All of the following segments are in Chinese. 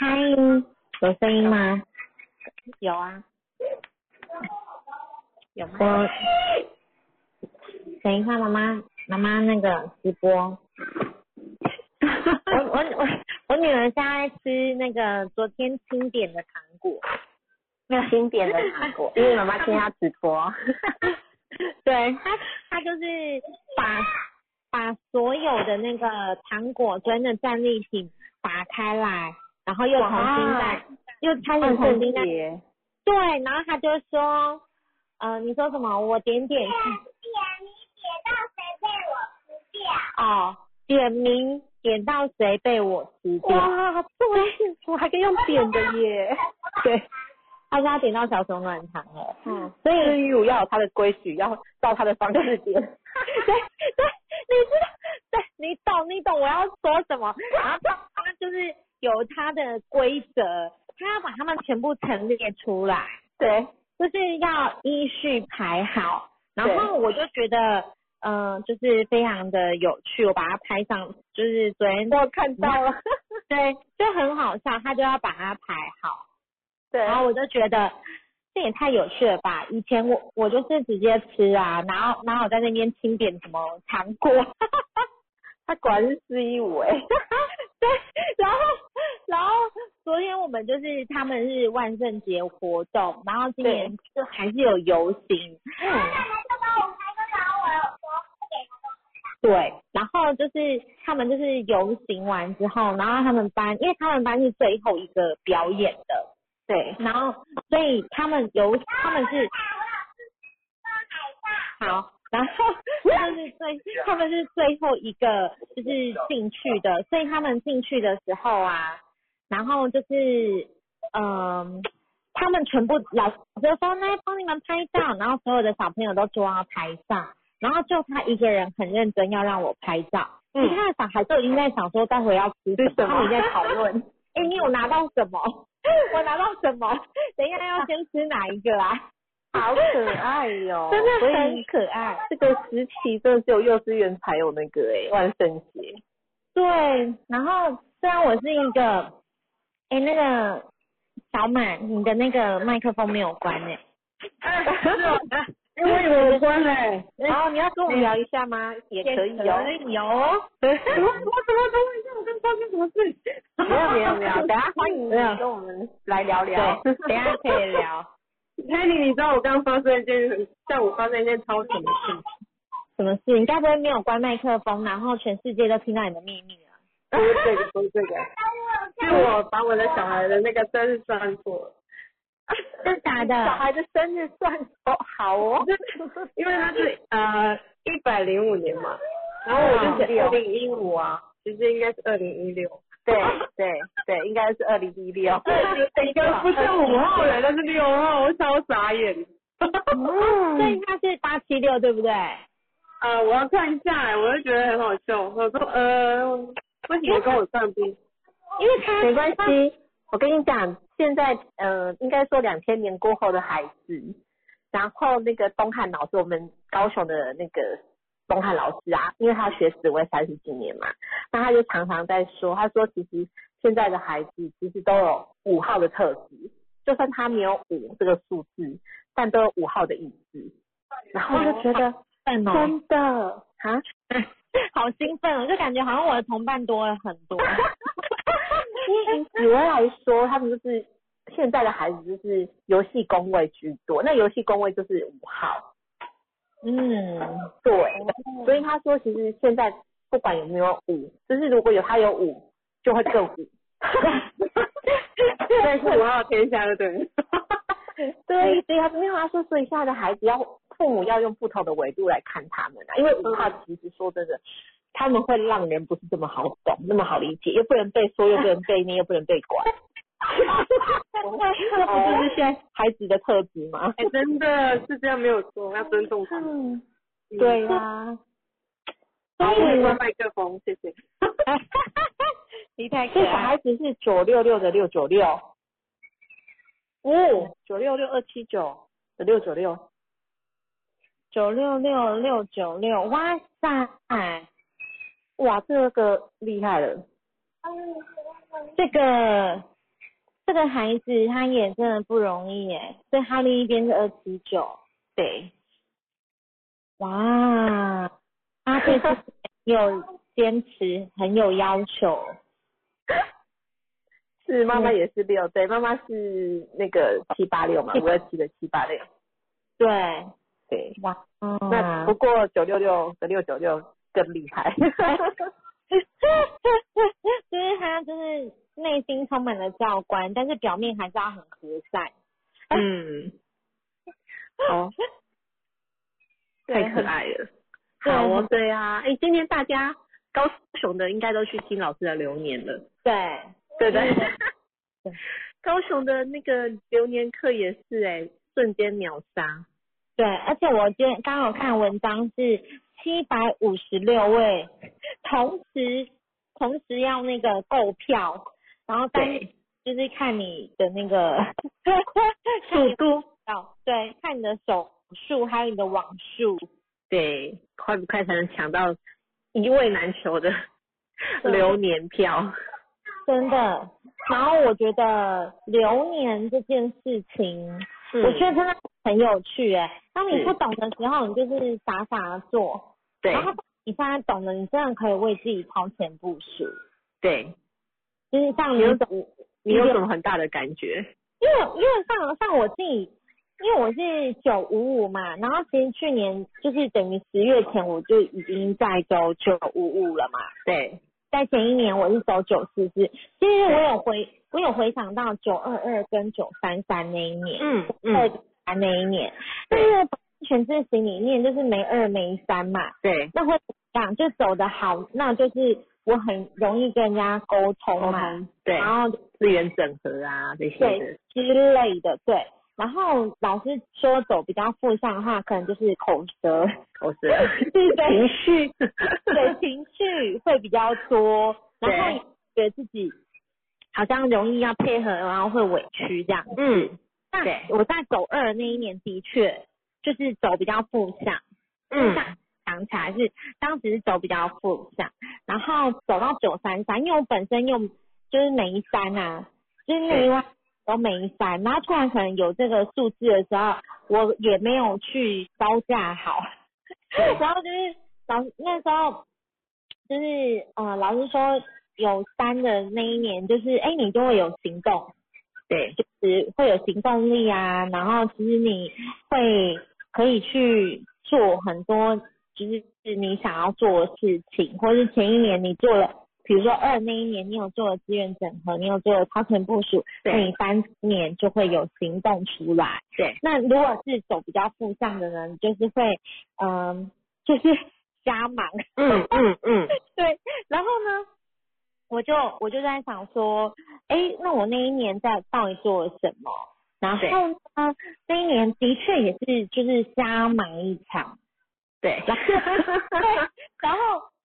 嗨，有声音吗？有啊，有吗？我等一下，妈妈，妈妈那个直播。我我我我女儿现在吃那个昨天清点的糖果，没有新点的糖果，因为妈妈今天要直播。对她她就是把把所有的那个糖果真的战利品打开来，然后又重新再又开始重新再，对，然后他就说，呃，你说什么？我点点点名点到谁被我吃掉。哦，点名点到谁被我吃掉？哇，这么幸福，还可以用点的耶。对，他说他点到小熊软糖了。嗯，所以日语要有它的规矩，要照它的方式点。对对，你知道，对你懂你懂我要说什么？然后他他就是有它的规则，他要把它们全部陈列出来。对，就是要依序排好，然后我就觉得，呃，就是非常的有趣，我把它拍上，就是昨天我看到了。对，就很好笑，他就要把它排好，对，然后我就觉得这也太有趣了吧！以前我我就是直接吃啊，然后然后我在那边清点什么糖果，他果然是四一五哎。对，然后然后昨天我们就是他们是万圣节活动，然后今年就还是有游行，对，然后就是他们就是游行完之后，然后他们班，因为他们班是最后一个表演的，对，然后所以他们游他们是好，然后 就是最他们是最后一个就是进去的，所以他们进去的时候啊，然后就是嗯。他们全部老师就说来帮你们拍照，然后所有的小朋友都坐到台上，然后就他一个人很认真要让我拍照，嗯其他的小孩都已经在想说待会要吃什么，他们也在讨论，哎、你有拿到什么？我拿到什么？等一下要先吃哪一个啊？好可爱哟、真的很可爱。这个时期真的只有幼稚园才有那个哎、万圣节。对，然后虽然我是一个，哎、那个小满，你的那个麦克风没有关哎、哎，是哦，因为我关嘞。然后你要跟我们聊一下吗？也可以哦。可以哦。什么什么什么？等我一下，我刚发生什么事？没有没有没有，等下欢迎你跟我们来聊聊。对，等下可以聊。黑你，你知道我刚刚发生一件很下午发生一件超蠢的事，什么事？你该不会没有关麦克风，然后全世界都听到你的秘密了？不是这个，不是这个，是我把我的小孩的那个生日算错了，真的假小？孩的生日算哦，好哦。因为他是呃一百零五年嘛，然后我就写二零一五啊，其实应该是二零一六，对 对对，应该是二零一六。应该不是五号人，那是六号，我超傻眼。所以他是八七六对不对？呃，我要看一下哎，我就觉得很好笑。我说呃，为什么跟我算不？因为他没关系，我跟你讲，现在呃，应该说两千年过后的孩子，然后那个东汉老师，我们高雄的那个东汉老师啊，因为他学紫薇三十几年嘛，那他就常常在说，他说其实现在的孩子其实都有五号的特质，就算他没有五这个数字，但都有五号的意思，然后我就觉得真的啊，好兴奋哦，就感觉好像我的同伴多了很多。以紫薇来说，他们就是现在的孩子就是游戏工位居多，那游戏工位就是五号，嗯，对，所以他说其实现在不管有没有五，就是如果有他有五，就会更五。现在是五号天下的 对。对，所以他没有他说，所以现在的孩子要父母要用不同的维度来看他们啊，因为五号其实说真的，他们会让人不是这么好懂，那么好理解，又不能被说，又不能被念，又不能被管。这不就是现在孩子的特质吗？哎、真的是这样没有错，要尊重他们。嗯，对呀、好，我会关麦克风，谢谢。你太可所以小。孩子是九六六的六九六，哦，九六六二七九的六九六，九六六六九六，哇塞！哇，这个厉害了，这个这个孩子他也真的不容易耶，所以他另一边是二七九，对，哇，他对自己很有坚持，很有要求，是妈妈也是六，对，妈妈是那个七八六嘛，五二七的七八六，对，对，哇，那。不过九六六的六九六更厉害，就是他就是内心充满了教官，但是表面还是要很和善。嗯，好，太可爱了。对。好哦，对啊，哎，今天大家高雄的应该都去听老师的流年了，对，对不对。对？高雄的那个流年课也是哎、瞬间秒杀，对，而且我今天刚好看文章是七百五十六位，同时同时要那个购票，然后但对。就是看你的那个 速度，哦，对，看你的手速还有你的网速，对，快不快才能抢到一位难求的 流年票？真的。然后我觉得流年这件事情，嗯。我觉得真的很有趣哎。当你不懂的时候，你就是傻傻的做，对。然后你现在懂了，你真的可以为自己超前部署。对，就是像你有你懂，你有什么很大的感觉？因为因为像像我自己，因为我是九五五嘛，然后其实去年就是等于十月前我就已经在走九五五了嘛，对，在前一年我是走九四四，其实我有回我有回想到九二二跟九三三那一年，嗯二嗯，那一年，但是全字型里面就是没二没三嘛，对，那会怎样？就走的好，那就是我很容易跟人家沟通嘛，对，然后资源整合啊这些对，之类的，对。然后老师说走比较负向的话，可能就是口舌，口舌。对对情绪，对情绪会比较多，然后觉得自己好像容易要配合，然后会委屈这样。嗯，那对。我在走二那一年的确就是走比较负向，嗯。想想起来是当时是走比较负向，然后走到九三三，因为我本身又就是眉山啊，就是内外都眉山，然后突然可能有这个数字的时候，我也没有去招架好，然后就是老那时候就是呃老师说有三的那一年，就是哎你就会有行动，对，就是会有行动力啊，然后其实你会可以去做很多，就是你想要做的事情，或是前一年你做了，比如说二那一年你有做了资源整合，你有做了超前部署，那你三年就会有行动出来。对，那如果是走比较负向的人，就是会嗯，就是 瞎忙。嗯嗯嗯，对，然后呢，我就我就在想说，哎，那我那一年在到底做了什么？然后呢，那一年的确也是就是瞎忙一场，对，然后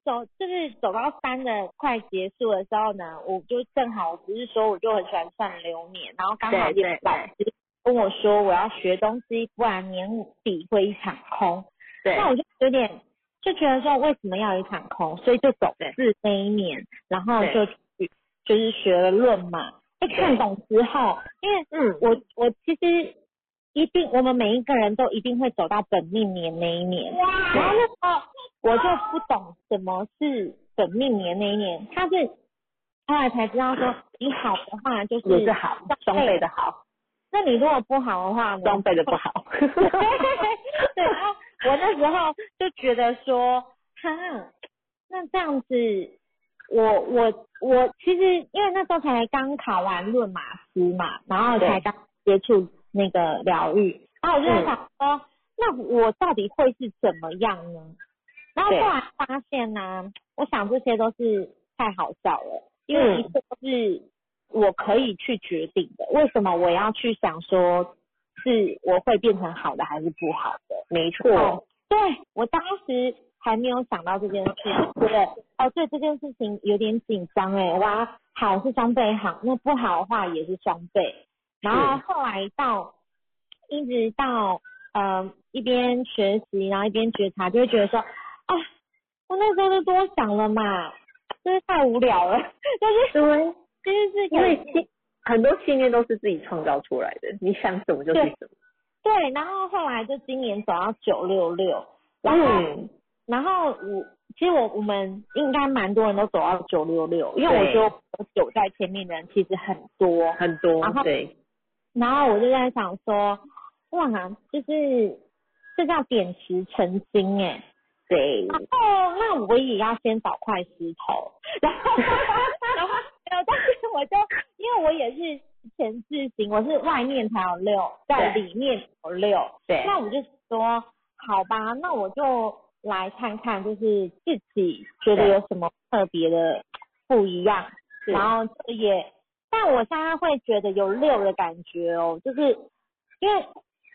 走就是走到三的快结束的时候呢，我就正好我不是说我就很喜欢算流年，然后刚好对对也老师跟我说我要学东西，不然年底会一场空。对，那我就有点就觉得说为什么要一场空，所以就走对四那一年，然后就去就是学了论嘛。一看懂之后，因为嗯，我我其实一定我们每一个人都一定会走到本命年那一年，然后那时候我就不懂什么是本命年那一年，他是后来才知道说你好的话就是也是好，双倍的好，那你如果不好的话呢？双倍的不好，对，然后我那时候就觉得说，哈，那这样子，我我我其实因为那时候才刚考完论马斯嘛，然后才刚接触那个疗愈，然后我就在想说，那我到底会是怎么样呢？然后后来发现呢、我想这些都是太好笑了，因为嗯一切都是我可以去决定的。为什么我要去想说，是我会变成好的还是不好的？没错哦，对我当时还没有想到这件事，觉得哦，对这件事情有点紧张哎，哇，好是双倍好，那不好的话也是双倍。然后后来到一直到呃一边学习，然后一边觉察，就会觉得说啊，我那时候就多想了嘛，真是太无聊了，就是对，其实是因为很多信念都是自己创造出来的，你想什么就是什么。对，然后后来就今年走到九六六，然后、嗯，然后我其实我我们应该蛮多人都走到九六六，因为我对觉得我走在前面的人其实很多，很多然后对，然后我就在想说，哇，就是这叫点石成金哎，对，然后那我也要先找块石头，然后 然后呃，但是我就因为我也是前置型，我是外面才有六，在里面有六，对。那我就说好吧，那我就来看看，就是自己觉得有什么特别的不一样，是。然后这也，但我现在会觉得有六的感觉哦，就是因为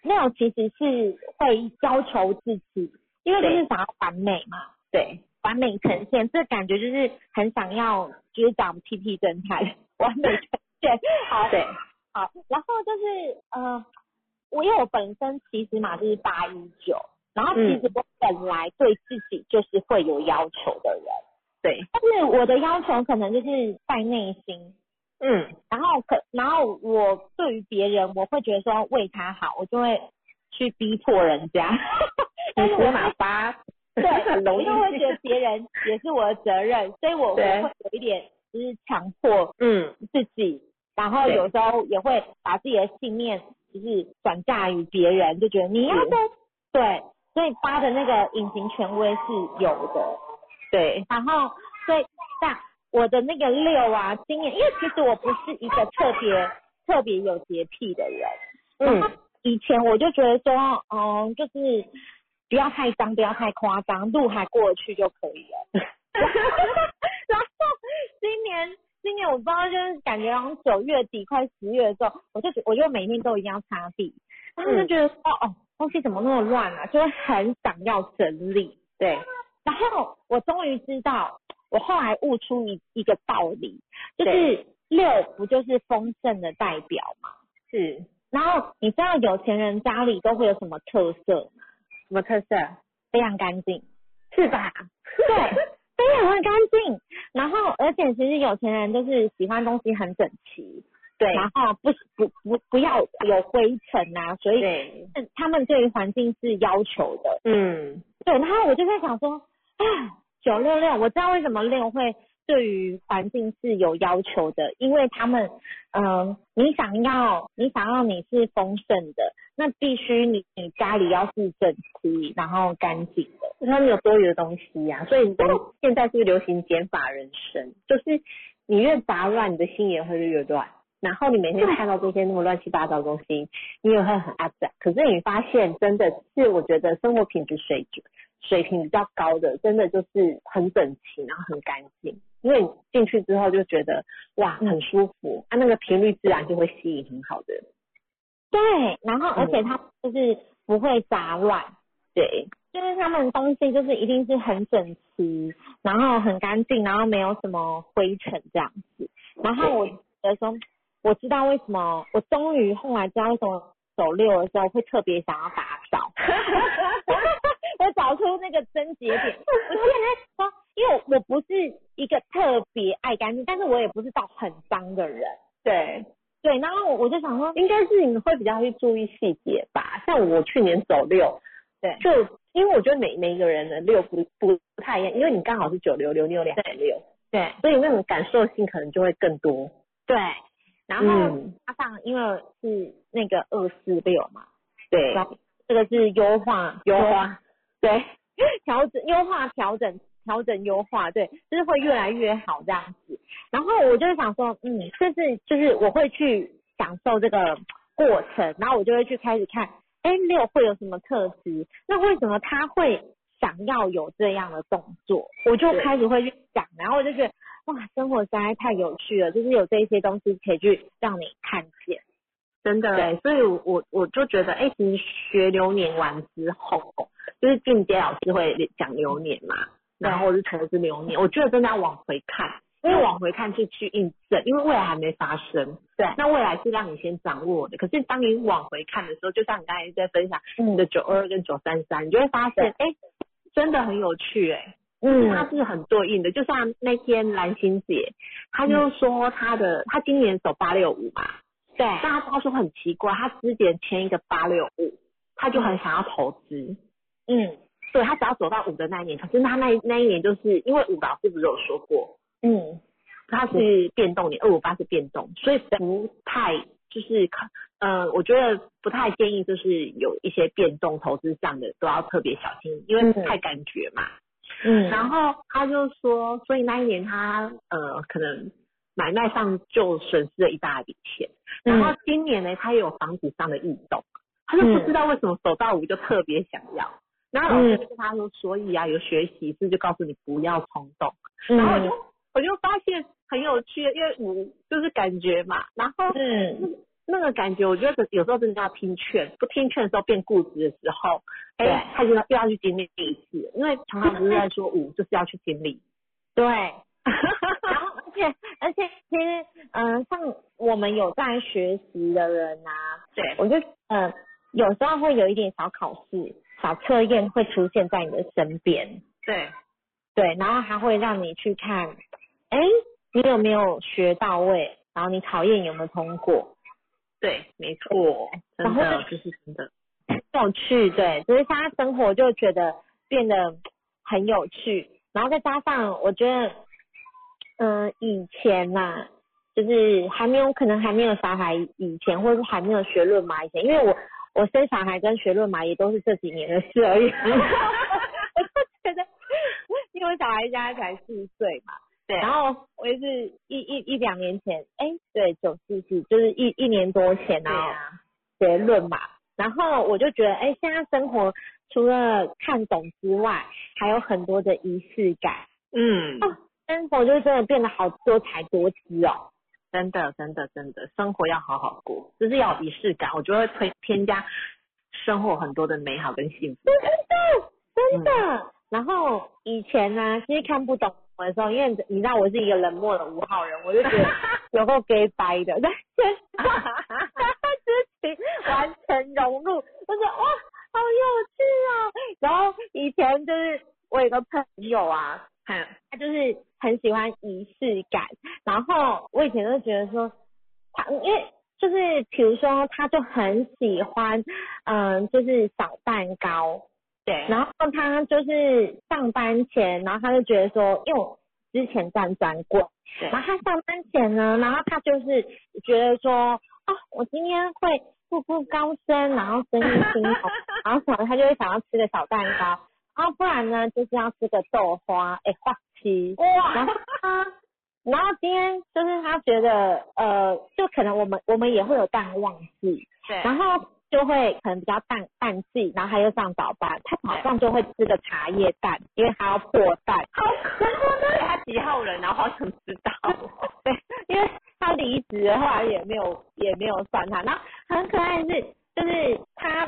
六其实是会要求自己，因为就是想要完美嘛，对，完美呈现，这感觉就是很想要就是长屁屁侦探，完美呈现，好，对，好，然后就是呃，我因为我本身其实嘛就是八一九，然后其嗯。实我本来对自己就是会有要求的人，对，但是我的要求可能就是在内心，嗯，然后可然后我对于别人我会觉得说为他好，我就会去逼迫人家，但是我 很容易因为觉得别人也是我的责任，所以我我会有一点就是强迫嗯，自己，然后有时候也会把自己的信念就是转嫁于别人，就觉得你要是。的对，所以八的那个隐形权威是有的，对，然后所以但我的那个六啊，今年因为其实我不是一个特别特别有洁癖的人，嗯，以前我就觉得说，嗯，就是不要太脏，不要太夸张，路还过得去就可以了。今年今年我不知道，就是感觉好像九月底快十月的时候，我就我就每天都一定要擦地，然后就觉得说，哦，东西怎么那么乱啊，就会很想要整理。对，然后我终于知道，我后来悟出一一个道理，就是六不就是丰盛的代表嘛？是然后你知道有钱人家里都会有什么特色吗？什么特色？非常干净，是吧？对，非常的干净。然后而且其实有钱人都是喜欢东西很整齐，对，然后不不不不要有灰尘啊，所以对，他们对于环境是要求的。嗯，对，然后我就在想说，啊，九六六，我知道为什么六会对于环境是有要求的，因为他们，嗯、你想要你想要你是丰盛的，那必须你你家里要是整齐，然后干净的。他们有多余的东西呀、所以人现在是流行减法人生，就是你越杂乱，你的心也会越乱。然后你每天看到这些那么乱七八糟的东西，你也会很阿杂。可是你发现，真的是我觉得生活品质水准水平比较高的，真的就是很整齐，然后很干净。因为你进去之后就觉得哇嗯很舒服，啊那个频率自然就会吸引很好的。对，然后而且它就是不会杂乱，对，就是他们东西就是一定是很整齐，然后很干净，然后没有什么灰尘这样子。然后我觉得说，我知道为什么，我终于后来知道为什么走六的时候会特别想要打扫。我找出那个症结点。我之前在说，因为我不是一个特别爱干净，但是我也不是到很脏的人。对，对，然后我就想说，应该是你会比较去注意细节吧。像我去年走六，对就因为我觉得每每一个人的六不不不太一样，因为你刚好是九六六，你有两个六，对所以那种感受性可能就会更多。对，然后嗯加上因为是那个二四六嘛，对，这个是优化优化，对，调整优化调整调整优化，对，就是会越来越好这样子。然后我就想说，嗯，就是就是我会去享受这个过程，然后我就会去开始看，哎，六会有什么特质？那为什么他会想要有这样的动作？我就开始会去想，然后我就觉得，哇，生活实在太有趣了，就是有这些东西可以去让你看见。真的对，所以我我我就觉得，哎、其实学流年完之后，就是进阶老师会讲流年嘛，然后我是投资流年，我觉得真的要往回看，因为往回看是去印证，因为未来还没发生，对那未来是让你先掌握的，可是当你往回看的时候，就像你刚才在分享你的九二跟九三三，你就会发现，哎、真的很有趣、哎，嗯它是很对应的。就像那天蓝心姐，她就说她的她今年走八六五嘛，对，那她说很奇怪，她之前签一个八六五，她就很想要投资。嗯。对他只要走到五的那一年，可是他那那一年就是因为五老师不是有说过，嗯。他是变动年，二五八是变动，所以不太就是可呃，我觉得不太建议就是有一些变动投资上的都要特别小心，因为嗯太感觉嘛。嗯，然后他就说，所以那一年他呃可能买卖上就损失了一大笔钱，嗯。然后今年呢他也有房子上的异动，他就不知道为什么走到五就特别想要。然后老师就跟他说，所以啊，有学习是就告诉你不要冲动。然后我就嗯我就发现很有趣，因为我就是感觉嘛，然后嗯那个感觉，我觉得有时候真的要听劝，不听劝的时候变固执的时候，对哎，他就要又要去经历一次，因为常常不是在说五就是要去经历，对。然后，而且而且，其实，嗯、像我们有在学习的人啊，对我就，嗯、有时候会有一点小考试、小测验会出现在你的身边，对。对，然后还会让你去看，哎，你有没有学到位，然后你考验有没有通过，对，没错，真然后的这是真的，有趣，对，只是现在生活就觉得变得很有趣，然后再加上我觉得，嗯、以前呐、就是还没有可能还没有小孩以前，或者是还没有学论嘛以前，因为我我生小孩跟学论马也都是这几年的事而已，我就觉得，因为我小孩现在才四岁嘛，对。然后我也是一一一两年前，哎，对，九四四就是一一年多前啊，学论嘛，然后我就觉得，哎，现在生活除了看懂之外，还有很多的仪式感，嗯，哦，生活就真的变得好多才多姿哦。真的真的真的，生活要好好过，就是要有仪式感，我觉得会添加生活很多的美好跟幸福真的，真的。然后以前呢、其实看不懂我的时候，因为你知道我是一个冷漠的五号人，我就觉得 有够 gay 掰的，但现在自己完全融入，我觉得哇，好有趣哦。然后以前就是我有个朋友啊，嗯。他就是很喜欢仪式感，然后我以前就觉得说，他因为就是比如说他就很喜欢，嗯、就是小蛋糕，对，然后他就是上班前，然后他就觉得说，因为我之前站专柜，对。然后他上班前呢，然后他就是觉得说，哦，我今天会步步高升，然后生意兴隆，然后什么他就会想要吃个小蛋糕，然后不然呢就是要吃个豆花，哎，花期，然后他，然后今天就是他觉得，呃，就可能我们我们也会有淡旺季，对，然后就会可能比较淡淡季，然后他又上早班，他早上就会吃个茶叶蛋，因为他要破蛋。好可爱，他几号人啊？我好想知道。对，因为他离职了，后来也没有也没有算他。然后很可爱的是，就是他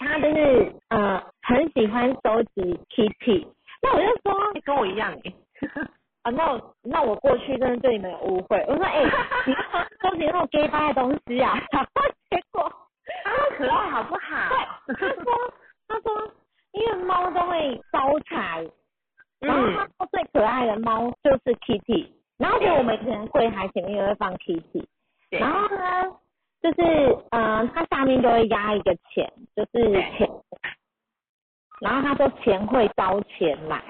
他就是呃很喜欢收集 Kitty。那我就说跟我一样哎，啊，那我那我过去真的对你们有误会。我说哎、你收集那种 gay 掰的东西啊，然 后结果好可爱好不好？对，他说他说因为猫都会招财，然后他说最可爱的猫就是 Kitty，然后就我们以前柜台前面也会放 Kitty，然后呢就是嗯、呃它下面就会压一个钱，就是钱，然后他说钱会招钱来，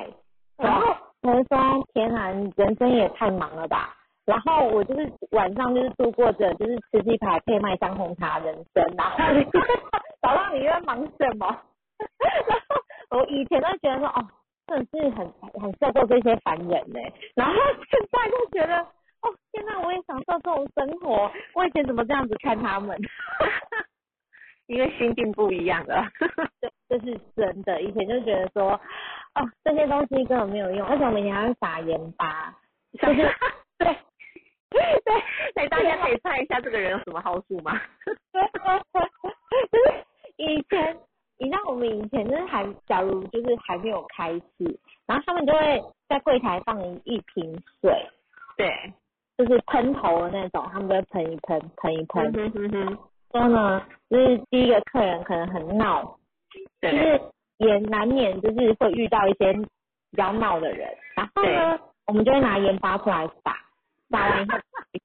然后我就说天哪，你人生也太忙了吧。然后我就是晚上就是度过着就是吃鸡排配麦香红茶人生，然后你早上你又在忙什么？然后我以前都觉得说哦，真的是很很受够这些烦人呢、然后现在就觉得哦，天哪，我也享受这种生活。我以前怎么这样子看他们？因为心境不一样了。这这是真的。以前就觉得说哦，这些东西根本没有用，而且我们以前还要撒盐巴，就是对。对，来，大家可以猜一下这个人有什么好处吗？就是以前，你知道我们以前就是还，假如就是还没有开始，然后他们就会在柜台放一瓶水，对，就是喷头的那种，他们都会喷一喷，喷一喷。哼哼哼，说呢，就是第一个客人可能很闹，就对，是也难免就是会遇到一些比较闹的人，然后呢，我们就会拿盐巴出来撒，撒完以后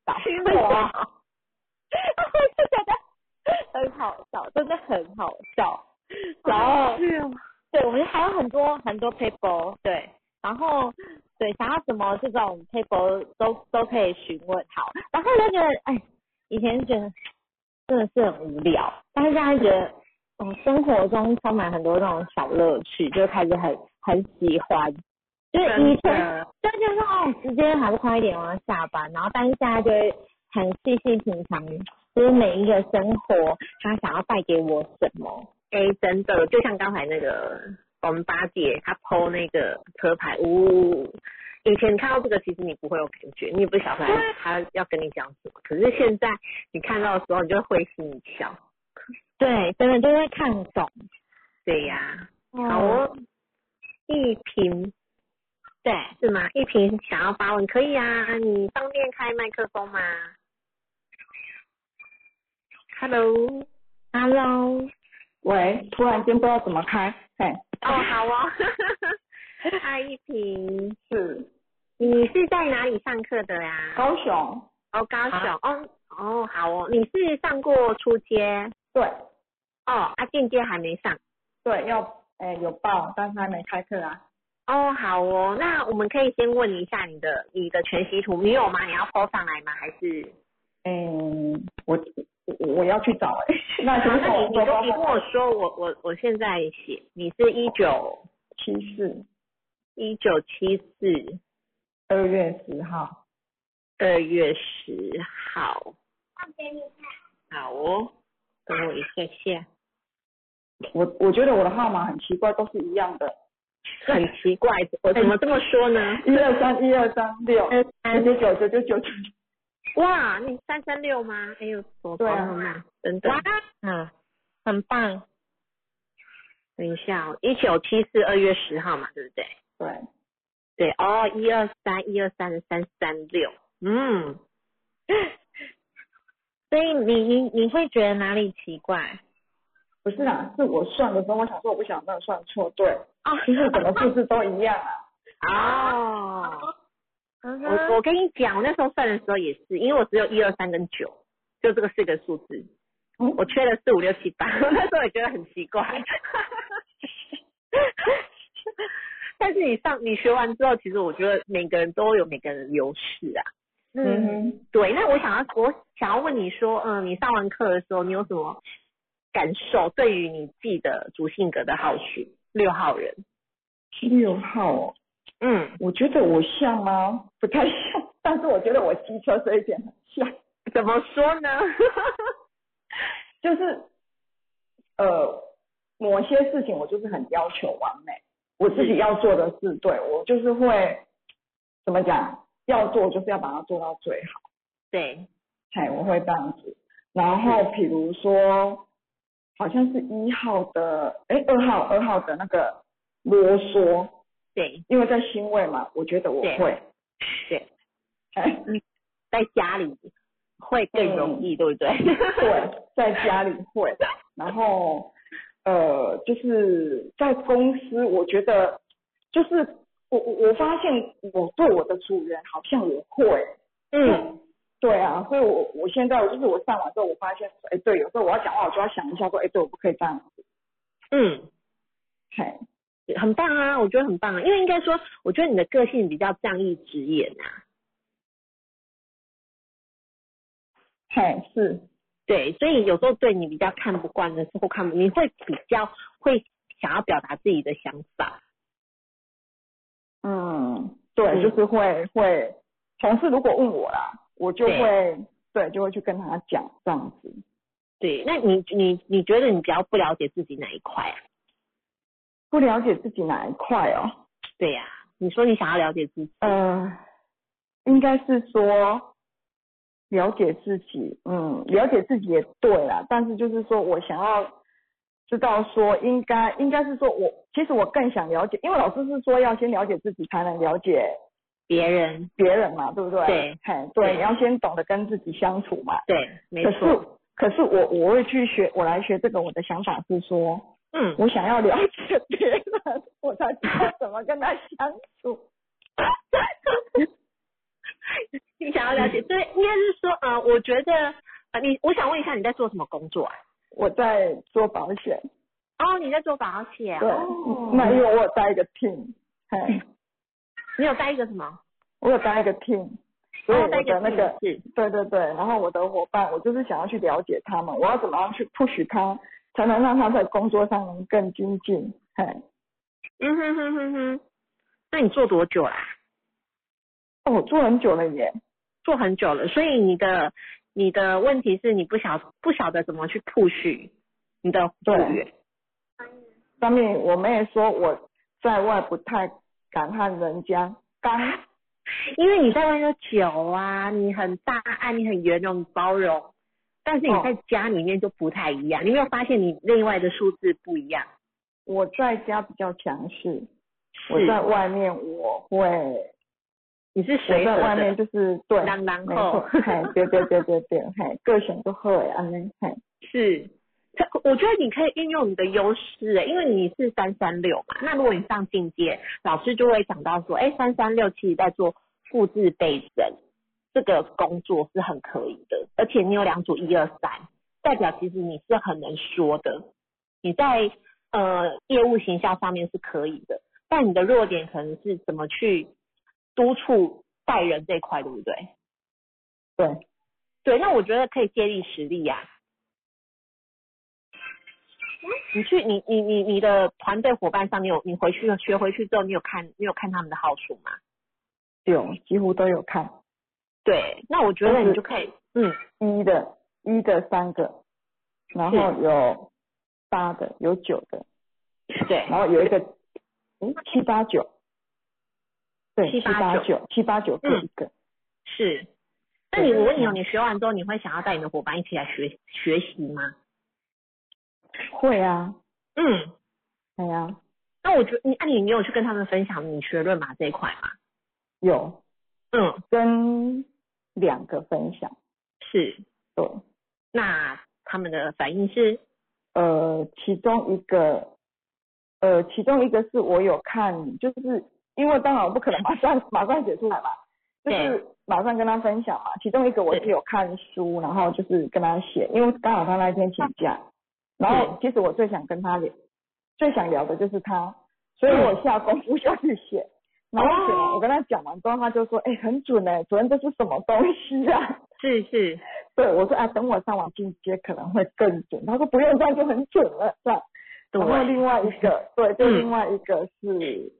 扫。驱魔然后就觉得很好笑，真的很好笑。然后对，我们还有很多很多 paper，对，然后对想要什么这种 paper 都都可以询问好，然后就觉得哎，以前觉得真的是很无聊，但是现在觉得哦，生活中充满很多那种小乐趣，就开始很很喜欢。就是以前就觉得说哦，时间还不快一点，我要下班，然后但是现在就会很细细品尝，就是每一个生活他想要带给我什么。哎，真的，就像刚才那个我们八姐她剖那个车牌，呜、以前你看到这个，其实你不会有感觉，你也不晓得她要跟你讲什么。可是现在你看到的时候，你就会会心一笑。对，真的就会看懂。对呀，好哦，一瓶，对，是吗？一瓶想要发问可以啊，你方便开麦克风吗？Hello，Hello。喂，突然间不知道怎么开，嘿。哦，好哦。嗨一平是。你是在哪里上课的呀？高雄。哦，高雄。哦哦，好哦。你是上过初阶？对。哦，啊，进阶还没上。对，要诶有报，但是还没开课啊。哦，好哦。那我们可以先问一下你的你的全息图，你有吗？你要 po 上来吗？还是？嗯，我。我我要去找哎，那那你你跟你跟我说，我我我现在写，你是一九七四，一九七四二月十号，二月十号，放给你看，好哦，等我一下下，我我觉得我的号码很奇怪，都是一样的，很奇怪，我怎么这么说呢？一二三一二三六，九九九九九九九。哇，你三三六吗？哎呦，多对啊，真的，嗯，很棒。等一下哦，一九七四二月十号嘛，对不对？对，对哦，一二三一二三三三六，嗯。所以你你你会觉得哪里奇怪？不是啊，是我算的时候，我想说我不想那算错，对，啊，其实怎么数字都一样啊。哦。我我跟你讲，我那时候算的时候也是，因为我只有一二三跟九，就这个四个数字，我缺了四五六七八，那时候也觉得很奇怪。但是你上你学完之后，其实我觉得每个人都有每个人的优势啊。嗯，对。那我想要我想要问你说，嗯，你上完课的时候，你有什么感受？对于你自己的主性格的好学六号人，六号。嗯，我觉得我像吗？不太像，但是我觉得我机车这一点很像。怎么说呢？就是呃，某些事情我就是很要求完美，我自己要做的事，对我就是会怎么讲？要做就是要把它做到最好。对，哎，我会这样子。然后比如说，好像是一号的，哎，二号二号的那个啰嗦。对，因为在欣慰嘛，我觉得我会，对，在家里会更容易，对不对？对，在家里会，然后呃，就是在公司，我觉得就是我我我发现我对我的主人好像也会，嗯，对啊，所以我我现在就是我上完之后，我发现，哎，对，有时候我要讲话，我就要想一下，说，哎，对我不可以这样子，嗯，嘿。很棒啊，我觉得很棒啊，因为应该说，我觉得你的个性比较仗义直言呐。嘿，是，对，所以有时候对你比较看不惯的时候，看你会比较会想要表达自己的想法。嗯，对，就是会会，同事如果问我啦，我就会对，就会去跟他讲这样子。对，那你你你觉得你比较不了解自己哪一块啊？不了解自己哪一块哦？对呀，你说你想要了解自己，呃，应该是说了解自己，嗯，了解自己也对啦，但是就是说我想要知道说，应该应该是说我其实我更想了解，因为老师是说要先了解自己才能了解别人，别人嘛，对不对？对，嘿，对，你要先懂得跟自己相处嘛。对，没错。可是可是我我会去学，我来学这个，我的想法是说。嗯，我想要了解别人，我才知道怎么跟他相处。你想要了解，对，应该是说，呃，我觉得，呃，你，我想问一下，你在做什么工作啊？我在做保险，哦，你在做保险，对，哦，那因为我有带一个 team，嘿，你有带一个什么？我有带一个 team，所以我哦带一个的那个 team，对对对，然后我的伙伴，我就是想要去了解他们，我要怎么样去 push 他，才能让他在工作上能更精进。嘿，嗯哼哼哼哼，那你做多久啦？哦，我做很久了耶。做很久了，所以你的你的问题是你不晓不晓得怎么去 push 你的会员，上面我们也说我在外不太敢和人家刚，因为你在外面久啊，你很大爱，你很圆融包容，但是你在家里面就不太一样。你有没有发现你另外的数字不一样？我在家比较强势，我在外面我会，你是谁在外面，就是对，然然没后错，嘿，对对对对对，嘿，各选都会安尼，嘿，是。这我觉得你可以运用你的优势，因为你是三三六嘛。那如果你上进阶，老师就会讲到说，哎，三三六其实在做复制倍增这个工作是很可以的，而且你有两组一二三，代表其实你是很能说的，你在呃业务形象上面是可以的，但你的弱点可能是怎么去督促带人这一块，对不对？对，对，那我觉得可以借力使力呀、你去，你你你你的团队伙伴上，你有你回去学回去之后，你有看你有看他们的号数吗？有几乎都有看，对，那我觉得你就可以，嗯，一的一的三个，然后有八的，有九的，对，然后有一个，嗯，七八九，对，七七八九，七八九各嗯一个，是。那你我问你哦，你学完之后，你会想要带你的伙伴一起来学学习吗？会啊，嗯，对啊，那我觉得你，那、你你有去跟他们分享你学论码这一块吗？有嗯，跟两个分享，是。对，那他们的反应是，呃，其中一个，呃，其中一个是我有看，就是因为当然我不可能马上 马上写出来嘛，就是马上跟他分享嘛。其中一个我是有看书，然后就是跟他写，因为刚好他那一天请假，然后其实我最想跟他聊，最想聊的就是他，所以我下功夫下去写。然后我跟他讲完之后，他就说：“哎、很准哎、昨天这是什么东西啊？” 是是，对，我说啊，等我上网进阶可能会更准。他说不用，这样就很准了，这样。对然后另外一个，对，就嗯另外一个是，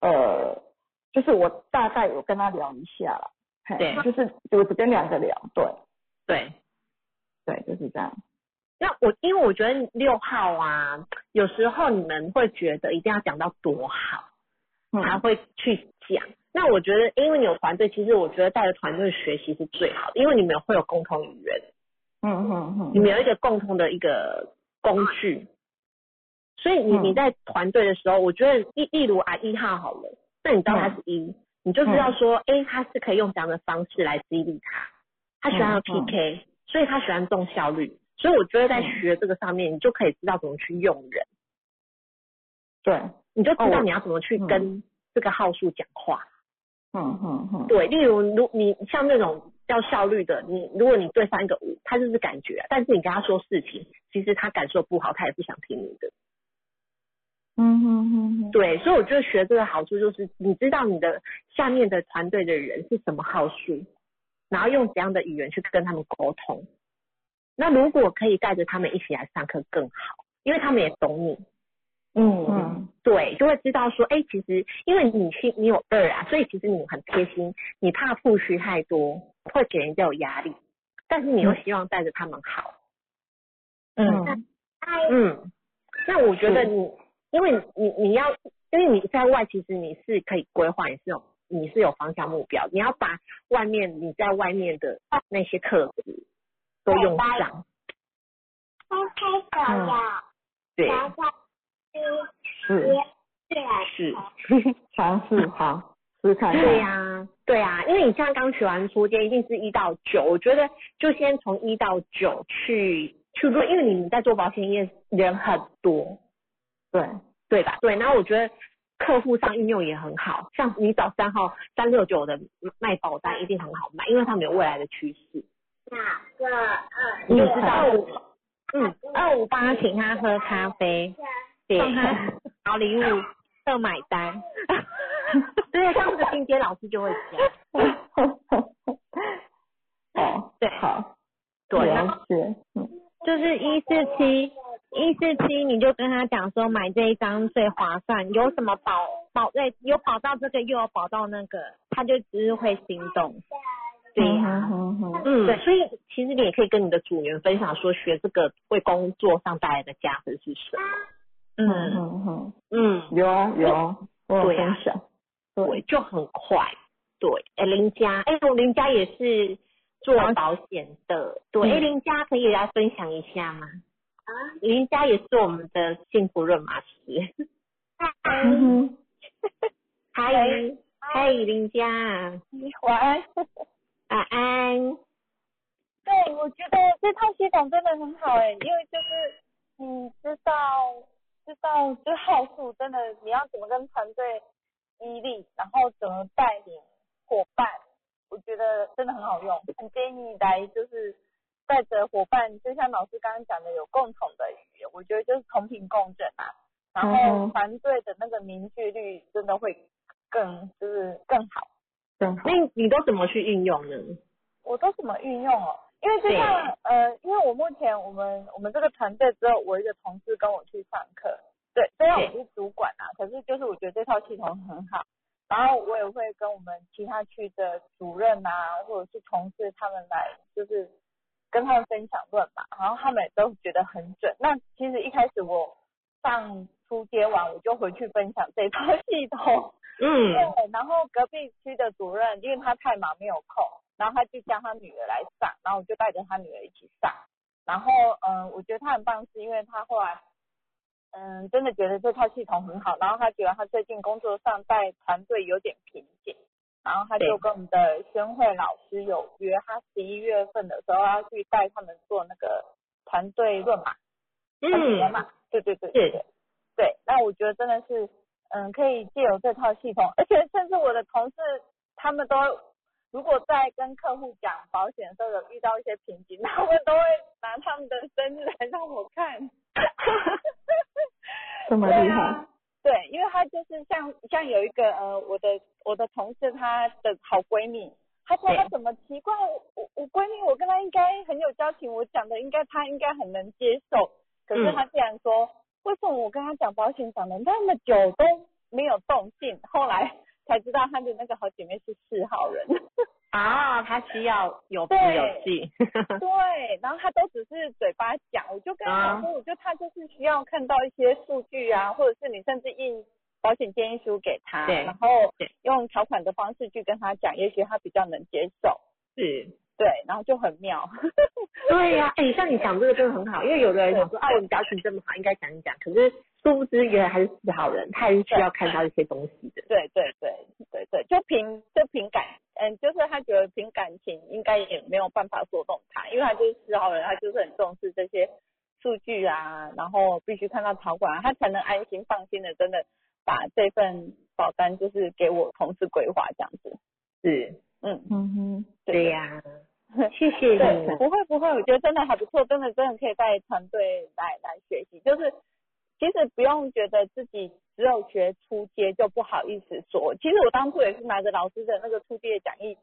呃，就是我大概有跟他聊一下了，嘿对就是我只跟两个聊，对，对。对，就是这样。那我因为我觉得六号啊，有时候你们会觉得一定要讲到多好，才嗯，会去讲。那我觉得，因为你有团队，其实我觉得带着团队学习是最好的，因为你们会有共同语言，嗯嗯嗯，你们有一个共同的一个工具，所以你嗯。你在团队的时候，我觉得例例如啊一号好了，那你知道他是一，你就知道说，哎、他是可以用这样的方式来激励他，他喜欢 PK，、所以他喜欢重效率，所以我觉得在学这个上面，你就可以知道怎么去用人，对，你就知道你要怎么去跟这个号数讲话。嗯嗯嗯，对，例如如你像那种要效率的，你如果你对上一个五，他就是感觉啊，但是你跟他说事情，其实他感受不好，他也不想听你的。嗯嗯嗯嗯，对，所以我觉得学这个好处就是，你知道你的下面的团队的人是什么号数，然后用怎样的语言去跟他们沟通。那如果可以带着他们一起来上课更好，因为他们也懂你。嗯嗯。对，就会知道说，哎，其实因为你心你有二啊，所以其实你很贴心，你怕付出太多，会给人家有压力，但是你又希望带着他们好。嗯。嗯，那我觉得你，因为你你要，因为你在外其实你是可以规划，你是有你是有方向目标，你要把外面你在外面的那些特质都用上。对，是是。尝试好，试看看。对呀、对呀、因为你像刚学完初阶，一定是一到九，我觉得就先从一到九去去做，因为你们在做保险业人很多，对，对吧？对，然后我觉得客户上应用也很好，像你找三号三六九的卖保单一定很好卖，因为他们有未来的趋势。哪个二？你就知道二五嗯二五八请他喝咖啡，对送他小礼物，特买单。对，像这个进阶老师就会讲，哦，对好，对，然后了解，嗯，就是一四七一四七，你就跟他讲说买这一张最划算，有什么保保对，有保到这个又有保到那个，他就只是会心动。对呀、嗯哼哼嗯，对所以其实你也可以跟你的组员分享说，学这个为工作上带来的价值是什么。嗯嗯，嗯，有啊有啊，我有对啊分享，对，就很快。对，哎，林家，哎，我林家也是做保险的。对，哎，嗯林家可以来分享一下吗？啊，林家也是我们的幸福润马师。嗨，嗨，嗨，林家，晚安。晚安。对，我觉得这套系统真的很好哎，因为就是你知道知道就号数真的你要怎么跟团队激励，然后怎么带领伙伴，我觉得真的很好用，很建议来就是带着伙伴，就像老师刚刚讲的有共同的语言，我觉得就是同频共振啊，然后团队的那个凝聚力真的会更就是更好。正好那，你都怎么去运用呢？我都怎么运用哦？因为就像呃，因为我目前我们我们这个团队只有我一个同事跟我去上课，对，虽然我是主管啊，可是就是我觉得这套系统很好，然后我也会跟我们其他区的主任啊，或者是同事他们来，就是跟他们分享论嘛，然后他们也都觉得很准。那其实一开始我上初阶完，我就回去分享这套系统，嗯，对，然后隔壁区的主任，因为他太忙没有空，然后他就叫他女儿来上，然后我就带着他女儿一起上。然后嗯、呃我觉得他很棒，是因为他后来嗯真的觉得这套系统很好，然后他觉得他最近工作上带团队有点瓶颈，然后他就跟我们的宣慧老师有约，他十一月份的时候要去带他们做那个团队论马。团体人嗯，嘛，对对对对对，对，那我觉得真的是，嗯，可以借由这套系统，而且甚至我的同事他们都，如果在跟客户讲保险的时候有遇到一些瓶颈，他们都会拿他们的生日来让我看，这么厉害。啊，对，因为他就是像像有一个呃，我的我的同事她的好闺蜜，她说她怎么奇怪，我我闺蜜我跟她应该很有交情，我讲的应该她应该很能接受，可是嗯她竟然说，为什么我跟她讲保险讲了那么久都没有动静，后来才知道她的那个好姐妹是四号人。啊，他需要有凭对有据。对，然后他都只是嘴巴讲，我就跟他讲说，我觉得他就是需要看到一些数据啊，或者是你甚至印保险建议书给他，对然后用条款的方式去跟他讲，也许他比较能接受。是，对，然后就很妙。对呀、哎、像你讲这个真的很好，因为有的人想说，啊，我们交情这么好，应该讲一讲，可是殊不知原来还是四号人，他还是需要看到一些东西的。对对对对对，就凭就凭感，嗯，就是他觉得凭感情应该也没有办法说动他，因为他就是四号人，他就是很重视这些数据啊，然后必须看到条款、啊，他才能安心放心的真的把这份保单就是给我同事规划这样子。是，嗯，嗯哼，对呀、谢谢对，不会不会，我觉得真的还不错，真的真的可以带团队来来学习，就是其实不用觉得自己只有学初阶就不好意思说，其实我当初也是拿着老师的那个初阶的讲义，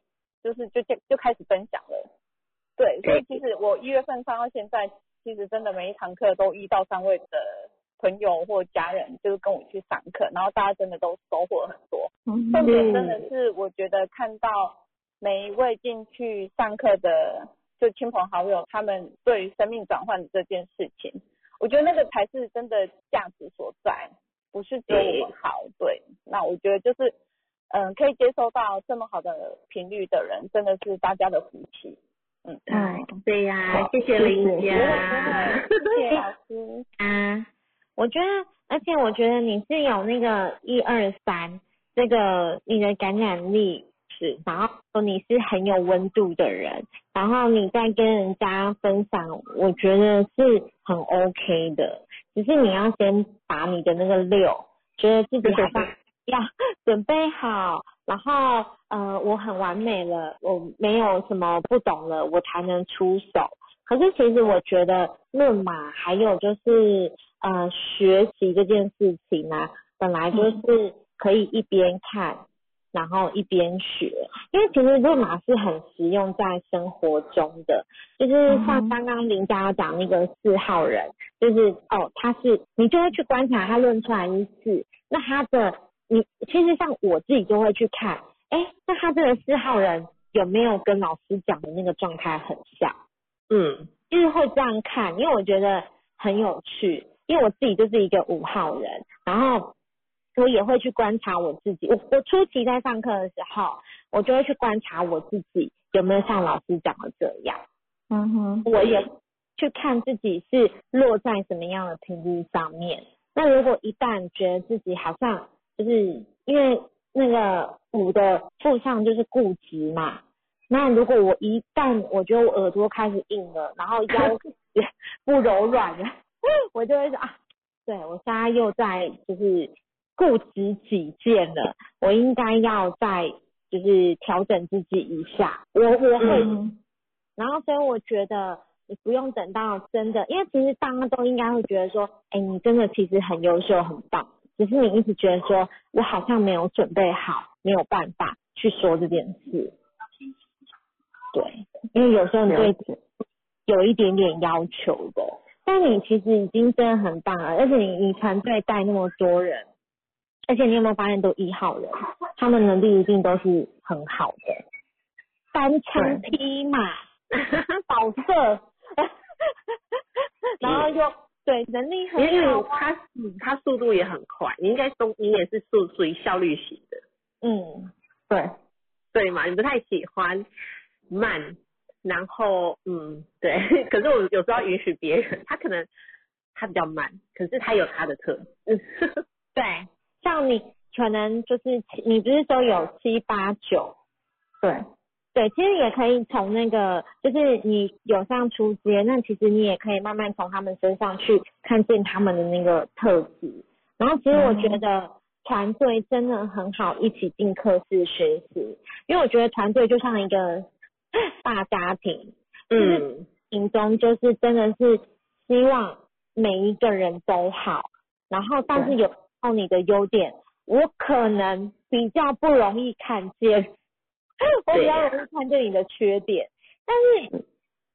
就是就就就开始分享了，对，所以其实我一月份上到现在，其实真的每一堂课都一到三位的朋友或家人就是跟我去上课，然后大家真的都收获很多，嗯。重哼，点真的是我觉得看到每一位进去上课的就亲朋好友，他们对于生命转换的这件事情，我觉得那个才是真的价值所在，不是只有我们好。对，那我觉得就是嗯，可以接收到这么好的频率的人，真的是大家的福气。嗯，哎，对呀、好谢谢林谢谢。谢谢老师。啊，我觉得，而且我觉得你是有那个一二三，这个你的感染力是，然后你是很有温度的人，然后你在跟人家分享，我觉得是很 OK 的。只是你要先把你的那个六，觉得自己好像要准备好，然后呃我很完美了，我没有什么不懂了，我才能出手。可是其实我觉得论马还有就是呃学习这件事情呢、本来就是可以一边看。然后一边学，因为其实论马是很实用在生活中的，就是像刚刚林佳讲那个四号人，就是哦，他是你就会去观察他论出来一次，那他的你其实像我自己就会去看，哎，那他这个四号人有没有跟老师讲的那个状态很像？嗯就是会这样看，因为我觉得很有趣，因为我自己就是一个五号人，然后我也会去观察我自己。我我初期在上课的时候，我就会去观察我自己有没有像老师讲的这样，嗯哼，我也去看自己是落在什么样的频率上面。那如果一旦觉得自己好像就是因为那个五的负向就是固执嘛，那如果我一旦我觉得我耳朵开始硬了，然后腰也 不柔软了，我就会说啊，对我现在又在就是固执己见了，我应该要再就是调整自己一下。我我会，嗯然后所以我觉得你不用等到真的，因为其实大家都应该会觉得说，哎，你真的其实很优秀很棒，只是你一直觉得说我好像没有准备好，没有办法去说这件事。对，因为有时候你对有一点点要求的，但你其实已经真的很棒了，而且你你团队带那么多人，而且你有没有发现都一号人，他们能力一定都是很好的，单枪匹马，保射，然后又对能力很因好啊，为他他速度也很快，你应该都你也是属属于效率型的，嗯，对，对嘛？你不太喜欢慢，然后嗯对，可是我有时候要允许别人，他可能他比较慢，可是他有他的特质，对，像你可能就是七你不是说有七八九。对，对，其实也可以从那个，就是你有上出街，那其实你也可以慢慢从他们身上去看见他们的那个特质。然后其实我觉得团队真的很好，一起进课室学习，因为我觉得团队就像一个 大家庭，嗯。营中就是真的是希望每一个人都好，然后但是有时候你的优点，我可能比较不容易看见，我比较容易看见你的缺点，但是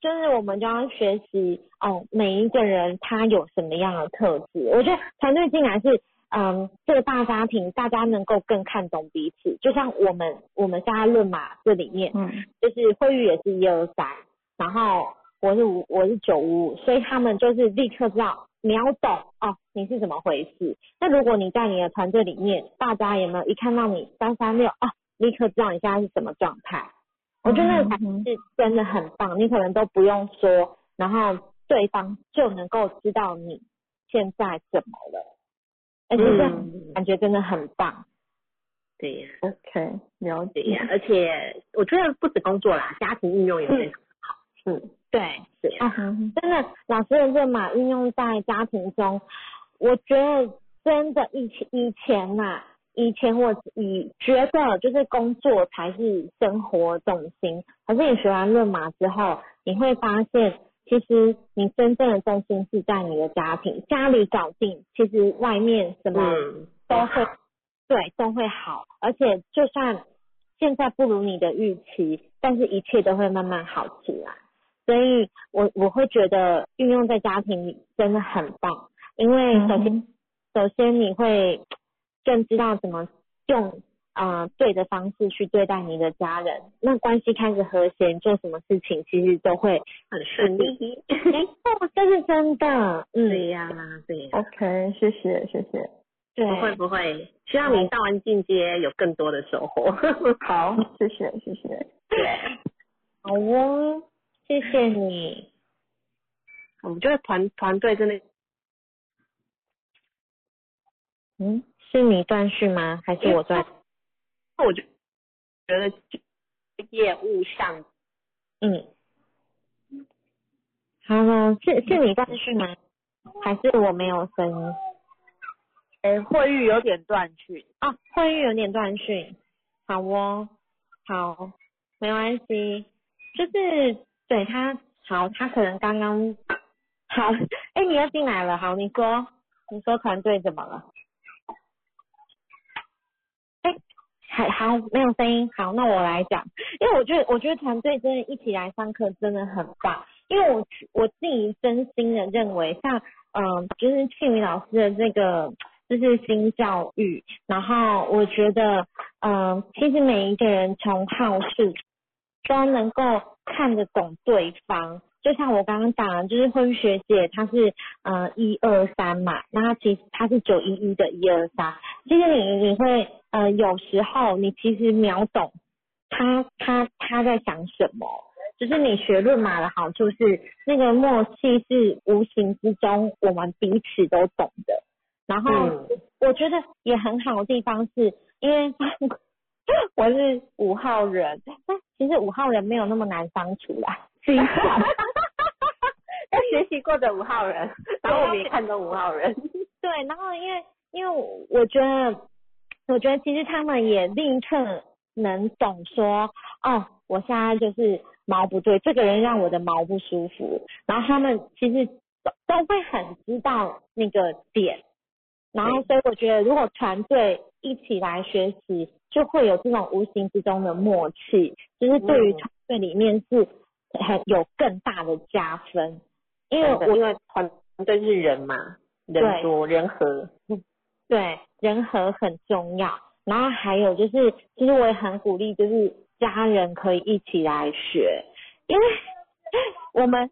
就是我们就要学习哦，每一个人他有什么样的特质，我觉得团队进来是。嗯，这个大家庭，大家能够更看懂彼此。就像我们，我们现在论马这里面，嗯就是慧玉也是一二三，然后我是五，我是九五五，所以他们就是立刻知道秒懂哦，你是怎么回事。那如果你在你的团队里面，大家有没有一看到你三三六啊，立刻知道你现在是什么状态？我觉得那个才嗯是真的很棒，你可能都不用说，然后对方就能够知道你现在怎么了，而且这嗯感觉真的很棒。对呀。，OK，了解，对呀，而且我觉得不止工作啦，家庭运用也非常是，对，是啊，嗯真的，老师的热码运用在家庭中，我觉得真的以前以前呐、以前我以觉得就是工作才是生活重心，可是你学完热码之后，你会发现，其实你真正的重心是在你的家庭，家里搞定，其实外面什么嗯，都会对都会好，而且就算现在不如你的预期，但是一切都会慢慢好起来。所以我我会觉得运用在家庭里真的很棒，因为首先、嗯首先你会更知道怎么用呃对的方式去对待你的家人，那关系开始和谐，做什么事情其实都会很顺利。没错，这是真的，嗯，对呀，对呀，，OK，谢谢谢谢，对，不会不会，希望你上完进阶有更多的收获。好，谢谢谢谢，对，好哦，谢谢你，我们觉得团团队真的嗯，是你断续吗？还是我断？那我就觉得业务上嗯，好了，是是你断续吗？还是我没有声音？哎，会议有点断讯。啊，会议有点断讯。好哦，好，没关系，就是对他好，他可能刚刚好，哎，你又进来了，好，你说，你说团队怎么了？哎，还好，没有声音，好，那我来讲，因为我觉得，我觉得团队真的一起来上课真的很棒，因为我我自己真心的认为，像嗯，就是庆宇老师的这个。就是新教育，然后我觉得，嗯，其实每一个人从好事都能够看得懂对方。就像我刚刚讲，就是婚学姐她是嗯一二三嘛，那她其实她是九一一的一二三。其实你你会呃有时候你其实秒懂她她她在想什么，就是你学论马的好处是那个默契是无形之中我们彼此都懂的。然后我觉得也很好的地方是，因为 我是五号人，但其实五号人没有那么难相处啦。是哈哈哈学习过的五号人，然后我们也看到五号人。对，然后因为因为我觉得，我觉得其实他们也立刻能懂说，哦，我现在就是毛不对，这个人让我的毛不舒服，然后他们其实都都会很知道那个点。然后，所以我觉得，如果团队一起来学习，就会有这种无形之中的默契，就是对于团队里面是很有更大的加分。因为我因为团队是人嘛，人多人和，对人和很重要。然后还有就是，其实我也很鼓励，就是家人可以一起来学，因为我们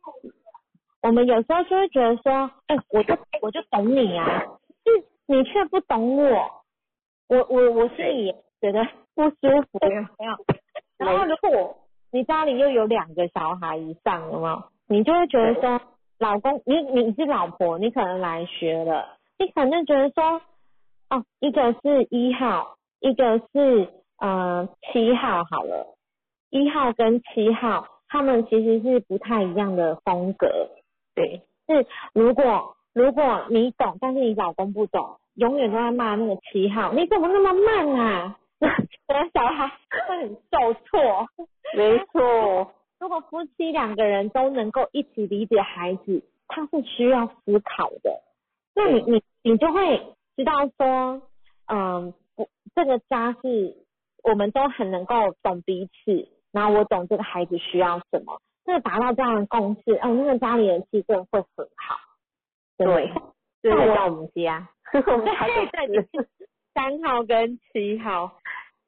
我们有时候就会觉得说，哎，我就我就懂你啊。你却不懂我，我我我心里觉得不舒服，没有。然后如果你家里又有两个小孩以上，有没有？你就会觉得说，老公，你你是老婆，你可能来学了，你可能觉得说，哦，一个是一号，一个是呃七号，好了，一号跟七号，他们其实是不太一样的风格，对，是如果。如果你懂，但是你老公不懂，永远都在骂那个七号，你怎么那么慢啊？我的小孩会很受挫。没错，如果夫妻两个人都能够一起理解孩子，他是需要思考的，那你你你就会知道说，嗯，不，这个家是我们都很能够懂彼此，然后我懂这个孩子需要什么，那达到这样的共识，哦，那个家里的气氛会很好。对，就是在我们家，我们还在 三号跟七号，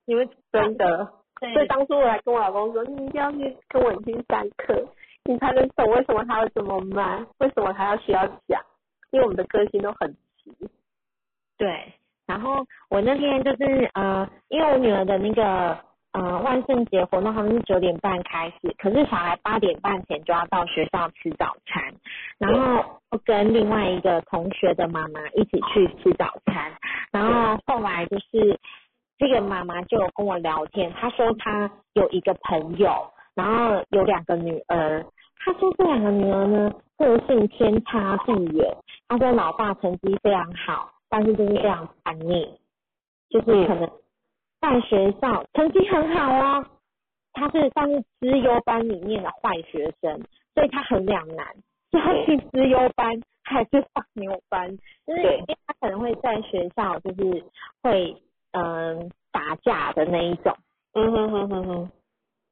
你们 真的，所以当初我来跟我老公说，你一定要去跟我一起上课，你才能懂为什么他要这么慢，为什么他要需要讲，因为我们的个性都很急。对，然后我那天就是呃，因为我女儿的那个。嗯，万圣节活动他们是九点半开始，可是小孩八点半前就要到学校吃早餐，然后跟另外一个同学的妈妈一起去吃早餐，然后后来就是这个妈妈就跟我聊天，她说她有一个朋友，然后有两个女儿，她说这两个女儿呢个性天差地远，她说老爸成绩非常好，但是就是非常叛逆，就是可能。在学校成绩很好哦，他是算是资优班里面的坏学生，所以他很两难，是要去资优班还是放牛班？就是因为他可能会在学校就是会嗯打架的那一种。嗯哼哼哼哼。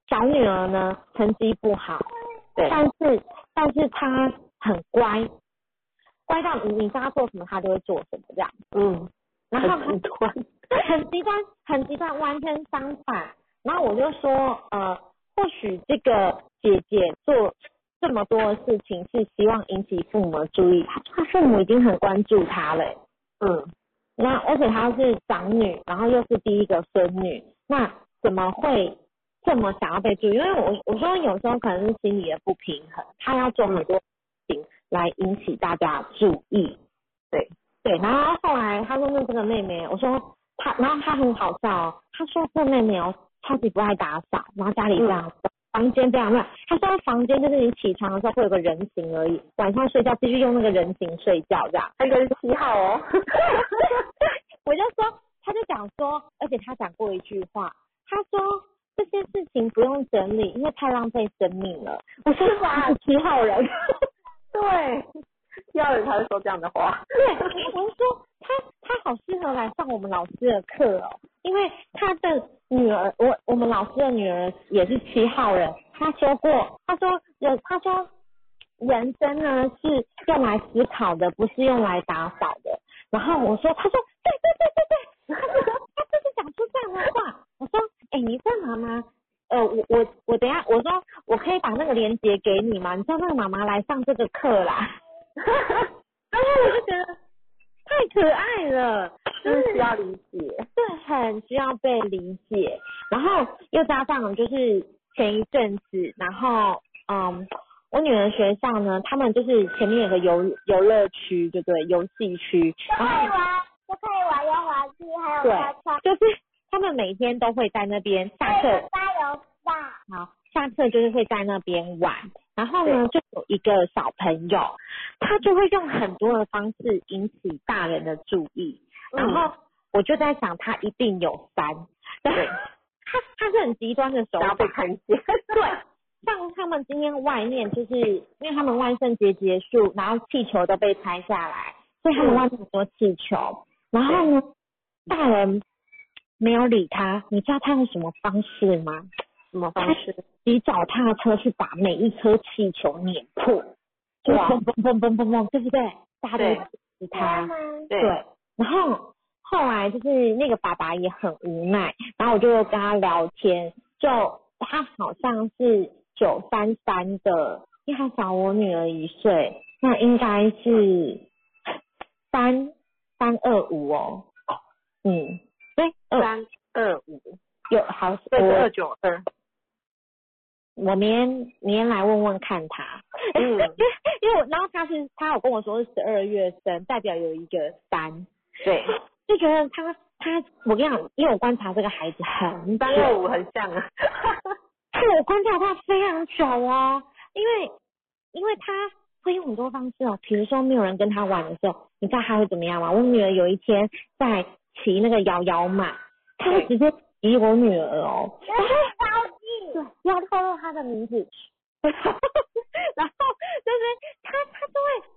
小女儿呢成绩不好，对，但是但是她很乖，乖到你你叫她做什么她就会做什么这样。嗯，然后很乖。很极端，很极端，完全相反。然后我就说，呃，或许这个姐姐做这么多的事情，是希望引起父母的注意。她父母已经很关注她了，嗯。那而且她是长女，然后又是第一个孙女，那怎么会这么想要被注意？因为我我说有时候可能是心理的不平衡，她要做很多事情来引起大家注意。对对，然后后来她说那这个妹妹，我说。他然后他很好笑，他说这妹妹哦超级不爱打扫，然后家里这样房间非常乱。他说房间就是你起床的时候会有个人形而已，晚上睡觉必须用那个人形睡觉这样。那个是七号哦。我就说，他就讲说，而且他讲过一句话，他说这些事情不用整理，因为太浪费生命了。我说哇，七号人，对，七号人才会说这样的话。对，我是说他他好适合来上我们老师的课哦，因为他的女儿，我我们老师的女儿也是七号人，他说过，他说人，他说人生呢是用来思考的，不是用来打扫的。然后我说，他说对对对对对，他就是讲出这样的话。我说，哎，你这妈妈，呃，我我我等下，我说我可以把那个链接给你吗？你叫那个妈妈来上这个课啦。然后我就觉得太可爱了，就是需要理解，对，很需要被理解。然后又加上就是前一阵子，然后嗯。我女儿学校呢，他们就是前面有个游游乐区，对不对？游戏区，可以玩，就可以玩游滑梯，还有对，就是他们每天都会在那边下课。加油吧！好，下课就是会在那边玩。然后呢，就有一个小朋友，他就会用很多的方式引起大人的注意。然后我就在想，他一定有三。对。他他是很极端的手法。被看见。对。像他们今天外面，就是因为他们万圣节结束，然后气球都被拆下来，所以他们外面很多气球。然后呢，大人没有理他，你知道他用什么方式吗？什么方式？骑脚踏车去把每一颗气球碾破，就嘣嘣嘣嘣嘣嘣，对不对？大家都支持他。对。然后后来就是那个爸爸也很无奈，然后我就跟他聊天，就他好像是。九三三的，因为他小我女儿一岁，那应该是三三二五哦。嗯，对，三二五有好，对是二九二。我明天明天来问问看他，嗯，因为因为然后他是他有跟我说是十二月生，代表有一个三，对，就觉得他他我跟你讲，因为我观察这个孩子很三六五很像啊。是我观察他非常久哦，因为因为他会用很多方式哦，比如说没有人跟他玩的时候，你知道他会怎么样吗？我女儿有一天在骑那个摇摇马，他会直接骑我女儿哦，然后对，要透露她的名字，然后就是他他就会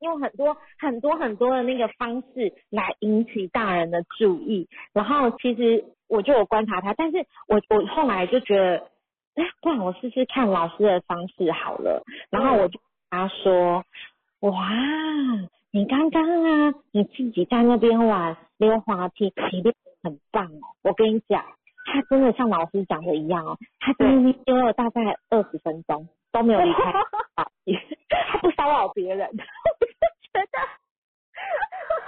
用很多很多很多的那个方式来引起大人的注意，然后其实我就有观察他，但是我我后来就觉得。哎，不然我试试看老师的方式好了。然后我就跟他说，哇，你刚刚啊，你自己在那边玩溜滑梯，你练很棒哦。我跟你讲，他真的像老师讲的一样哦，他在那边溜了大概二十分钟都没有离开他不骚扰别人，我就觉得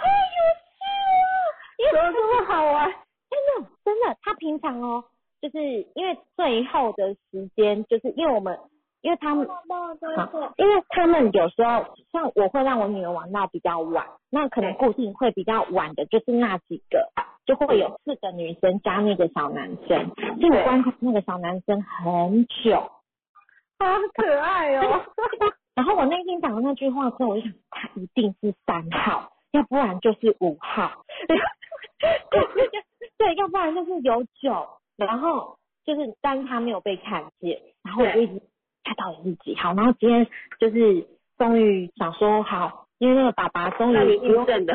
好有趣哦，怎么这么好玩？真的真的，他平常哦。就是因为最后的时间，就是因为我们，因为他们，因为他们有时候像我会让我女儿玩到比较晚，那可能固定会比较晚的，就是那几个，就会有四个女生加那个小男生，所以我观察那个小男生很久，好可爱哦。然后我那天讲的那句话之后，我就想他一定是三号，要不然就是五号，对，要不然就是有九。然后就是，但是他没有被看见，然后我就一直他到底是几号？然后今天就是终于想说好，因为那个爸爸终于不证的，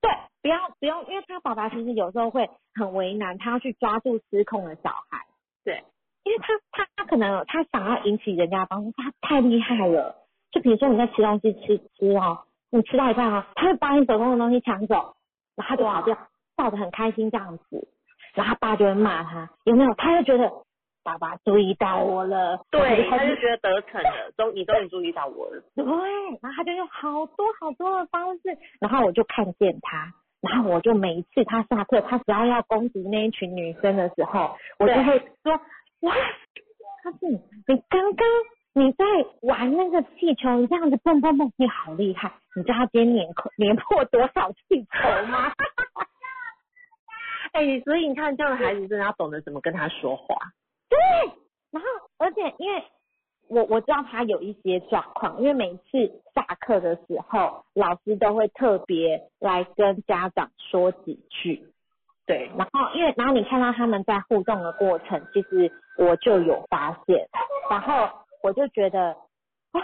对，不要不用，因为他爸爸其实有时候会很为难，他要去抓住失控的小孩，对，因为他他他可能他想要引起人家帮助，他太厉害了，就比如说你在吃东西吃吃哦，你吃到一半哦，他会把你手中的东西抢走，然后他就跑掉，笑得很开心这样子。然后他爸就会骂他，有没有？他就觉得爸爸注意到我了，对，他就觉得得逞了，终你终于注意到我了。对，然后他就用好多好多的方式，然后我就看见他，然后我就每一次他下课，他只要要攻击那一群女生的时候，我就会说，哇，他是你刚刚你在玩那个气球，你这样子蹦蹦蹦，你好厉害，你知道他今天碾破碾破多少气球吗？哎，所以你看，这样的孩子真的要懂得怎么跟他说话。对，然后而且因为我我知道他有一些状况，因为每次下课的时候，老师都会特别来跟家长说几句。对，然后因为然后你看到他们在互动的过程，其实我就有发现，然后我就觉得啊，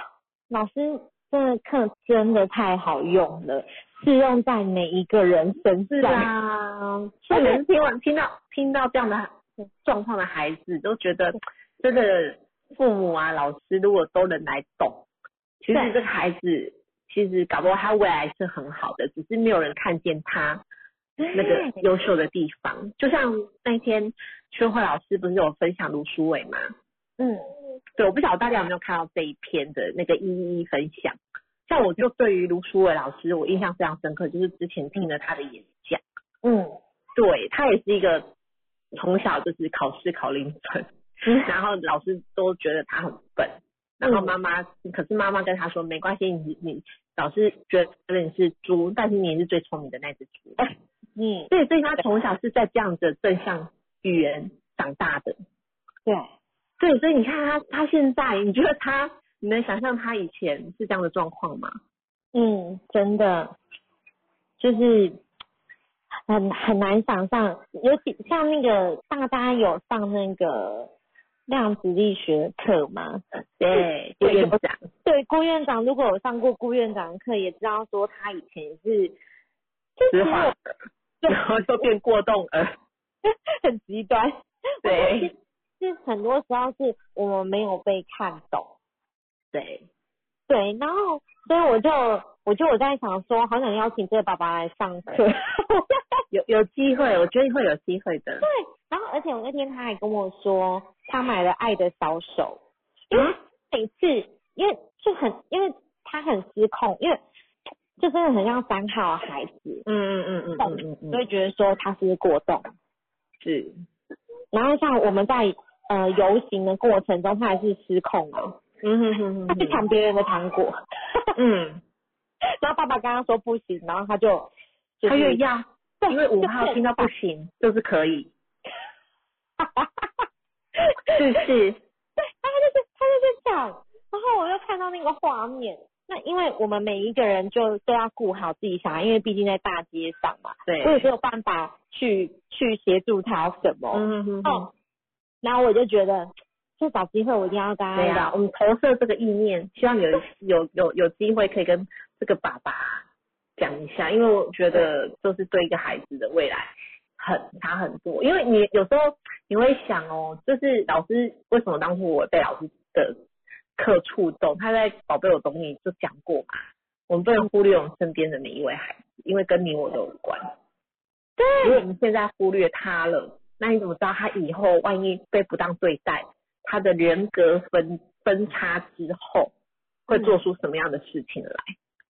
老师这个课真的太好用了，适用在每一个人身是上。啊，所以每次听完听到听到这样的状况的孩子，都觉得真的父母啊、老师如果都能来懂，其实对这个孩子其实搞不好他未来是很好的，只是没有人看见他那个对优秀的地方。就像那天春慧老师不是有分享卢书伟吗？嗯，对，我不晓得大家有没有看到这一篇的那个一一分享。像我就对于卢书伟老师，我印象非常深刻，就是之前听了他的演讲。嗯对他也是一个从小就是考试考零分，然后老师都觉得他很笨，然后妈妈、可是妈妈跟他说没关系，你你老师觉得你是猪，但是你也是最聪明的那只猪。嗯，对，所以他从小是在这样的正向语言长大的。对，对，所以你看他他现在，你觉得他你能想象他以前是这样的状况吗？嗯，真的就是很很难想象，尤其像那个大家有上那个量子力学课吗？对，对院长，对，郭院长如果有上过郭院长的课，也知道说他以前是，就实是话，然后就变过动儿。很极端。对，是很多时候是我们没有被看懂。对，对，然后所以我就我就我在想说，好想邀请这个爸爸来上课。有有机会，我觉得会有机会的。对，然后而且我那天他还跟我说，他买了爱的小手，因为每次因为就很因为他很失控，因为就真的很像三号孩子，嗯嗯嗯嗯嗯所以觉得说他是过动。是，然后像我们在呃游行的过程中，他还是失控了，嗯哼哼哼他去抢别人的糖果，嗯，然后爸爸刚刚说不行，然后他就、就是、他越要，对因为五号就是听到不行就是可以，是不是？对，他就是他就是这样，然后我又看到那个画面。那因为我们每一个人就都要顾好自己小孩，因为毕竟在大街上嘛，对我也没有办法去去协助他什么。嗯嗯嗯，哦，然后我就觉得，就找机会我一定要跟他对啊，我们投射这个意念，希望有 有有有机会可以跟这个爸爸讲一下，因为我觉得就是对一个孩子的未来很差很多。因为你有时候你会想哦，就是老师为什么当初我被老师的课触动？他在《宝贝我懂你》就讲过嘛，我们不能忽略我们身边的每一位孩子，因为跟你我都有关。对，如果我们现在忽略他了，那你怎么知道他以后万一被不当对待，他的人格分分叉之后会做出什么样的事情来？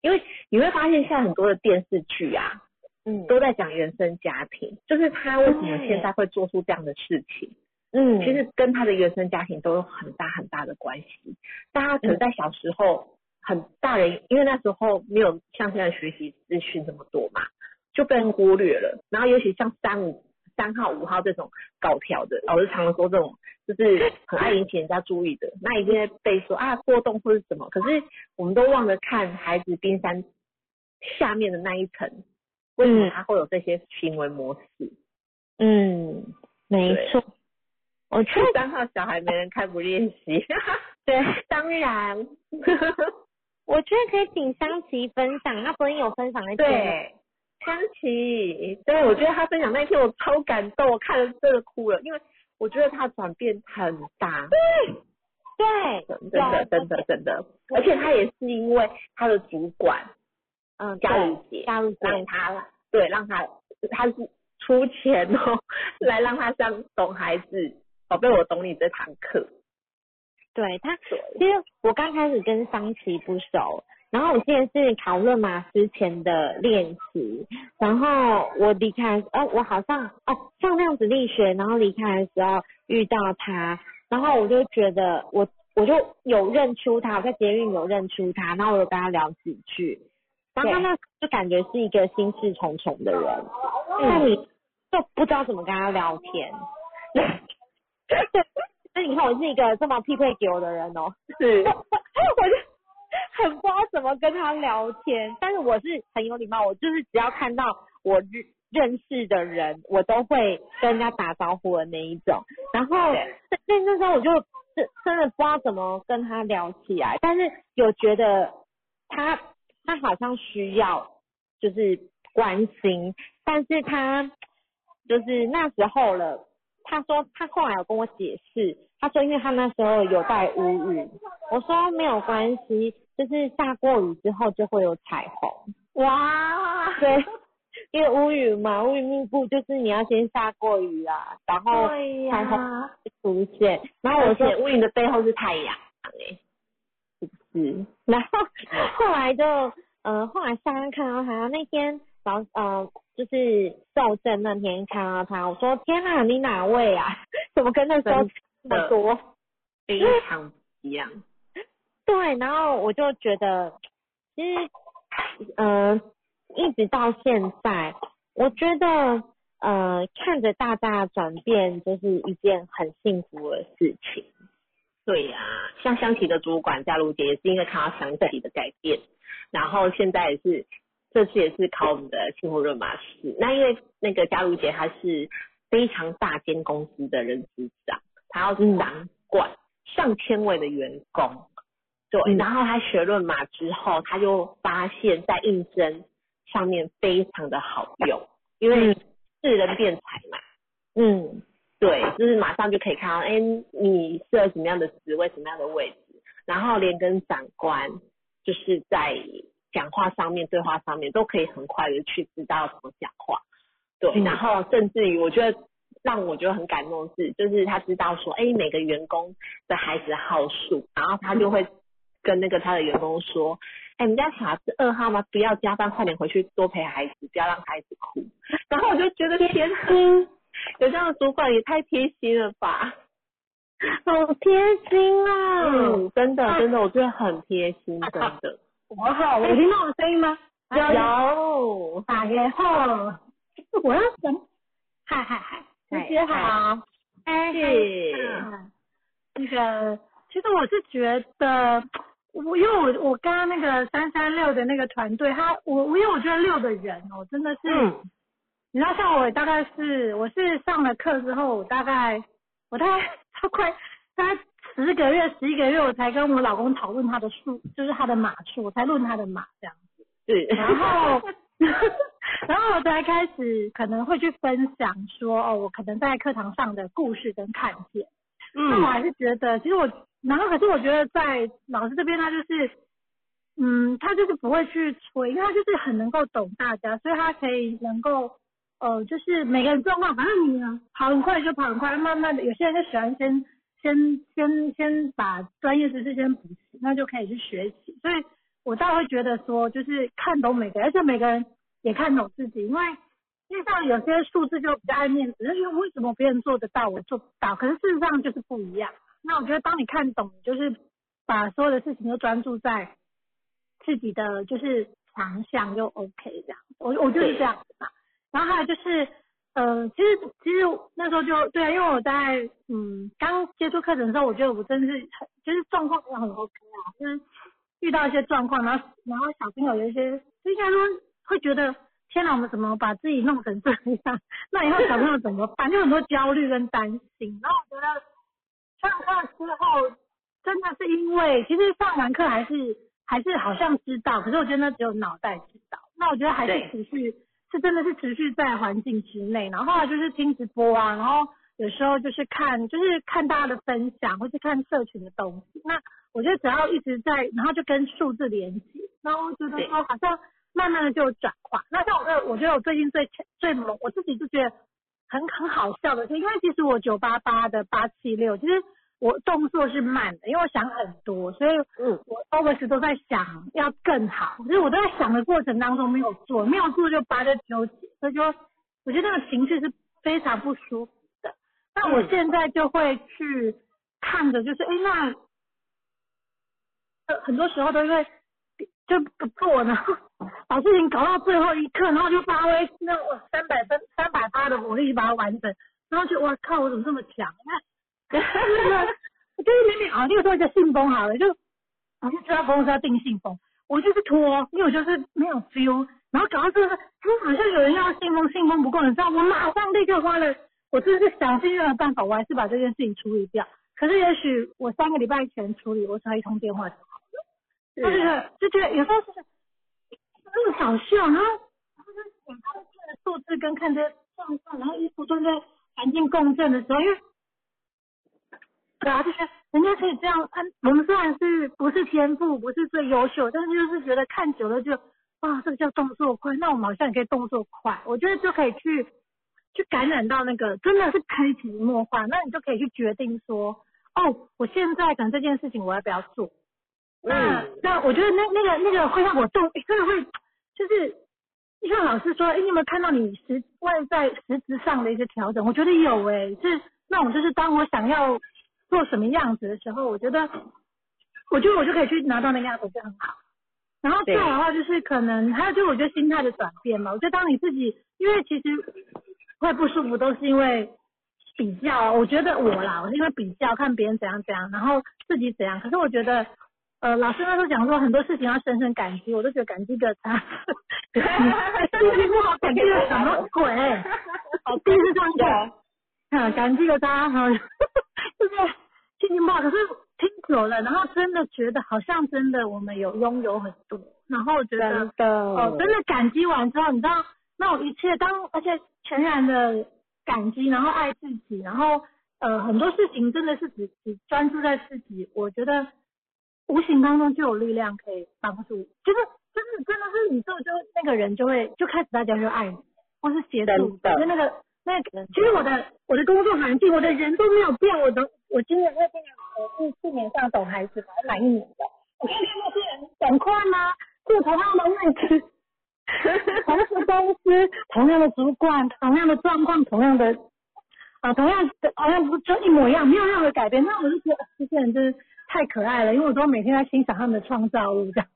因为你会发现现在很多的电视剧啊，嗯都在讲原生家庭，就是他为什么现在会做出这样的事情，嗯，其实跟他的原生家庭都有很大很大的关系。但他可能在小时候，很大人因为那时候没有像现在学习资讯这么多嘛，就被人忽略了。然后尤其像三五三号、五号这种搞条的，老师常常说这种就是很爱引起人家注意的，那一定会被说啊过动或是什么。可是我们都忘了看孩子冰山下面的那一层，为什么他会有这些行为模式？嗯，没对错。我觉得三号小孩没人看不练习，对，当然，我觉得可以请香琪分享，那昨天有分享那篇吗，对，香琪，对我觉得他分享那一天我超感动，我看了真的哭了，因为我觉得他转变很大，对，真的真的真的，而且他也是因为他的主管嗯，嘉如姐加入姐。让他对让他他是出钱哦，来让他上懂孩子宝贝我懂你这堂课，对他，对，其实我刚开始跟桑琪不熟，然后我记得是讨论马之前的练习，然后我离开，呃，我好像哦上量子力学，然后离开的时候遇到他，然后我就觉得我我就有认出他，我在捷运有认出他，然后我有跟他聊几句，然后他那就感觉是一个心事重重的人，那你就不知道怎么跟他聊天。那你看我是一个这么匹配给我的人哦，是。我 就 很不知道怎么跟他聊天，但是我是很有礼貌，我就是只要看到我认认识的人，我都会跟人家打招呼的那一种。然后那那时候我就真真的不知道怎么跟他聊起来，但是有觉得他他好像需要就是关心，但是他就是那时候了。他说他后来有跟我解释，他说因为他那时候有带乌云，我说没有关系，就是下过雨之后就会有彩虹。哇，对，因为乌云嘛，乌云密布，就是你要先下过雨啊，然后对彩虹出现。然后我而说乌云的背后是太阳，哎，是不是？然后后来就呃，后来上岸看到他那天然后呃，就是受证那天看到他，我说天哪，你哪位啊？怎么跟那时候真这么多？非常不一样。对，然后我就觉得，其实，嗯、一直到现在，我觉得，呃，看着大大转变，就是一件很幸福的事情。对呀、像香缇的主管嘉如姐也是因为看到香缇的改变，然后现在也是这次也是考我们的幸福热马师。那因为那个嘉如姐她是非常大间公司的人资长，她要掌管上千位的员工，对，嗯。然后他学论马之后，他就发现在应征上面非常的好用，因为是人变财嘛。嗯，对，就是马上就可以看到，哎，你适合什么样的职位，什么样的位置，然后连跟长官就是在讲话上面、对话上面都可以很快的去知道怎么讲话。对，嗯。然后甚至于我觉得让我觉得很感动的是，就是他知道说，哎，每个员工的孩子号数，然后他就会跟那个他的员工说，哎，你家小孩是二号吗？不要加班，快点回去多陪孩子，不要让孩子哭。然后我就觉得天哪，有这样的主管也太贴心了吧？好贴心啊！嗯，真的真的，我觉得很贴心，真的。我好，我听到我的声音吗？有，打给后，我要什么？嗨嗨嗨，嗨姐好，哎，那个，其实我是觉得，我因为我我刚刚那个三三六的那个团队，他我我因为我觉得六的人哦，真的是，嗯你知道像我大概是我是上了课之后，我大概我大概他快大概十个月十一个月，我才跟我老公讨论他的数，就是他的码数，我才论他的码这样。子。对，然后，然后我才开始可能会去分享说，哦，我可能在课堂上的故事跟看见。嗯那我嗯还是觉得，其实我，然后可是我觉得在老师这边，他就是，嗯，他就是不会去催，因为他就是很能够懂大家，所以他可以能够，呃，就是每个人状况，反正你跑很快就跑很快，慢慢的，有些人就喜欢先先先先把专业知识先补齐，那就可以去学习。所以我倒会觉得说，就是看懂每个人，而且每个人也看懂自己，因为因为像有些数字就比较爱面子，就为什么别人做得到我做不到？可是事实上就是不一样。那我觉得当你看懂，就是把所有的事情都专注在自己的就是强项就 OK 这样。我我就是这样子嘛。然后还有就是，呃，其实其实那时候就对啊，因为我在嗯刚接触课程的时候，我觉得我真的是很就是状况也很 OK 啊，就是遇到一些状况，然后然后小朋友有一些，就应该说会觉得天哪，我们怎么把自己弄成这样？那以后小朋友怎么办？就很多焦虑跟担心。然后我觉得上课之后，真的是因为其实上完课还是还是好像知道，可是我觉得那只有脑袋知道。那我觉得还是持续是真的是持续在环境之内，然后后来就是听直播啊，然后有时候就是看就是看大家的分享，或是看社群的东西。那我觉得只要一直在，然后就跟数字连接，然后我觉得说好像慢慢的就有转化。那像我这，我觉得我最近最最猛，我自己就觉得很很好笑的是，因为其实我九八八的八七六，其实我动作是慢的，因为我想很多，所以嗯我 always 都在想要更好，就是我都在想的过程当中没有做，没有做就扒着纠结，所以就我觉得那个情绪是非常不舒服的。那我嗯现在就会去看着，就是哎、诶那呃很多时候都因为就不做，然后把事情搞到最后一刻，然后就发挥那我三百分三百八的火力把它完成，然后就哇靠，我怎么这么强？那 我就是明明啊，例如说一个信封好了，就我就知道公司要订信封，我就是拖，因为我就是没有 feel，然后搞到这个，哎，好像有人要信封，信封不够，你知道，我马上立刻花了，我真是想尽任何办法，我还是把这件事情处理掉。可是也许我三个礼拜前处理，我才一通电话就好了。就是就觉得有时候就是那么搞笑，然后就是你看这个数字跟看这状况，然后一不断在环境共振的时候，因为对啊，就是人家可以这样按，我们虽然是不是天赋，不是最优秀，但是就是觉得看久了就啊，这个叫动作快，那我们好像也可以动作快，我觉得就可以去去感染到那个真的是可以潜移默化，那你就可以去决定说，哦，我现在可能这件事情我要不要做。那那我觉得那那个那个会让我动，真的会就是，就像老师说，哎，你有没有看到你实外在实质上的一些调整？我觉得有哎、是那种就是当我想要做什么样子的时候，我觉得我觉得我就可以去拿到那个样子就很好。然后再来的话就是可能还有就是我觉得心态的转变嘛，我觉得当你自己因为其实会不舒服都是因为比较，我觉得我啦，我是因为比较看别人怎样怎样，然后自己怎样。可是我觉得，呃，老师那时候讲说很多事情要深深感激，我都觉得感激个他，心情不好感激个什么鬼？哦，第一次这样讲，啊，感激个他，哈，就是心情不好，可是听久了，然后真的觉得好像真的我们有拥有很多，然后我觉得真的。感激完之后，你知道那种一切，当而且全然的感激，然后爱自己，然后呃很多事情真的是只只专注在自己，我觉得无形当中就有力量可以帮助，就是就是真的是宇宙就那个人就会就开始大家就爱你，或是协助，真的。就那个那个，其实我的我的工作环境，我的人都没有变，我的我今年因为今年我是去年上懂孩子嘛，满一年的，我看到那些人赶快吗？做同样的位置。同时公司同样的主管，同样的状况，同样的啊，同样的好像不就一模一样，没有任何改变。那我就觉得这些人真是太可爱了，因为我都每天在欣赏他们的创造物这样。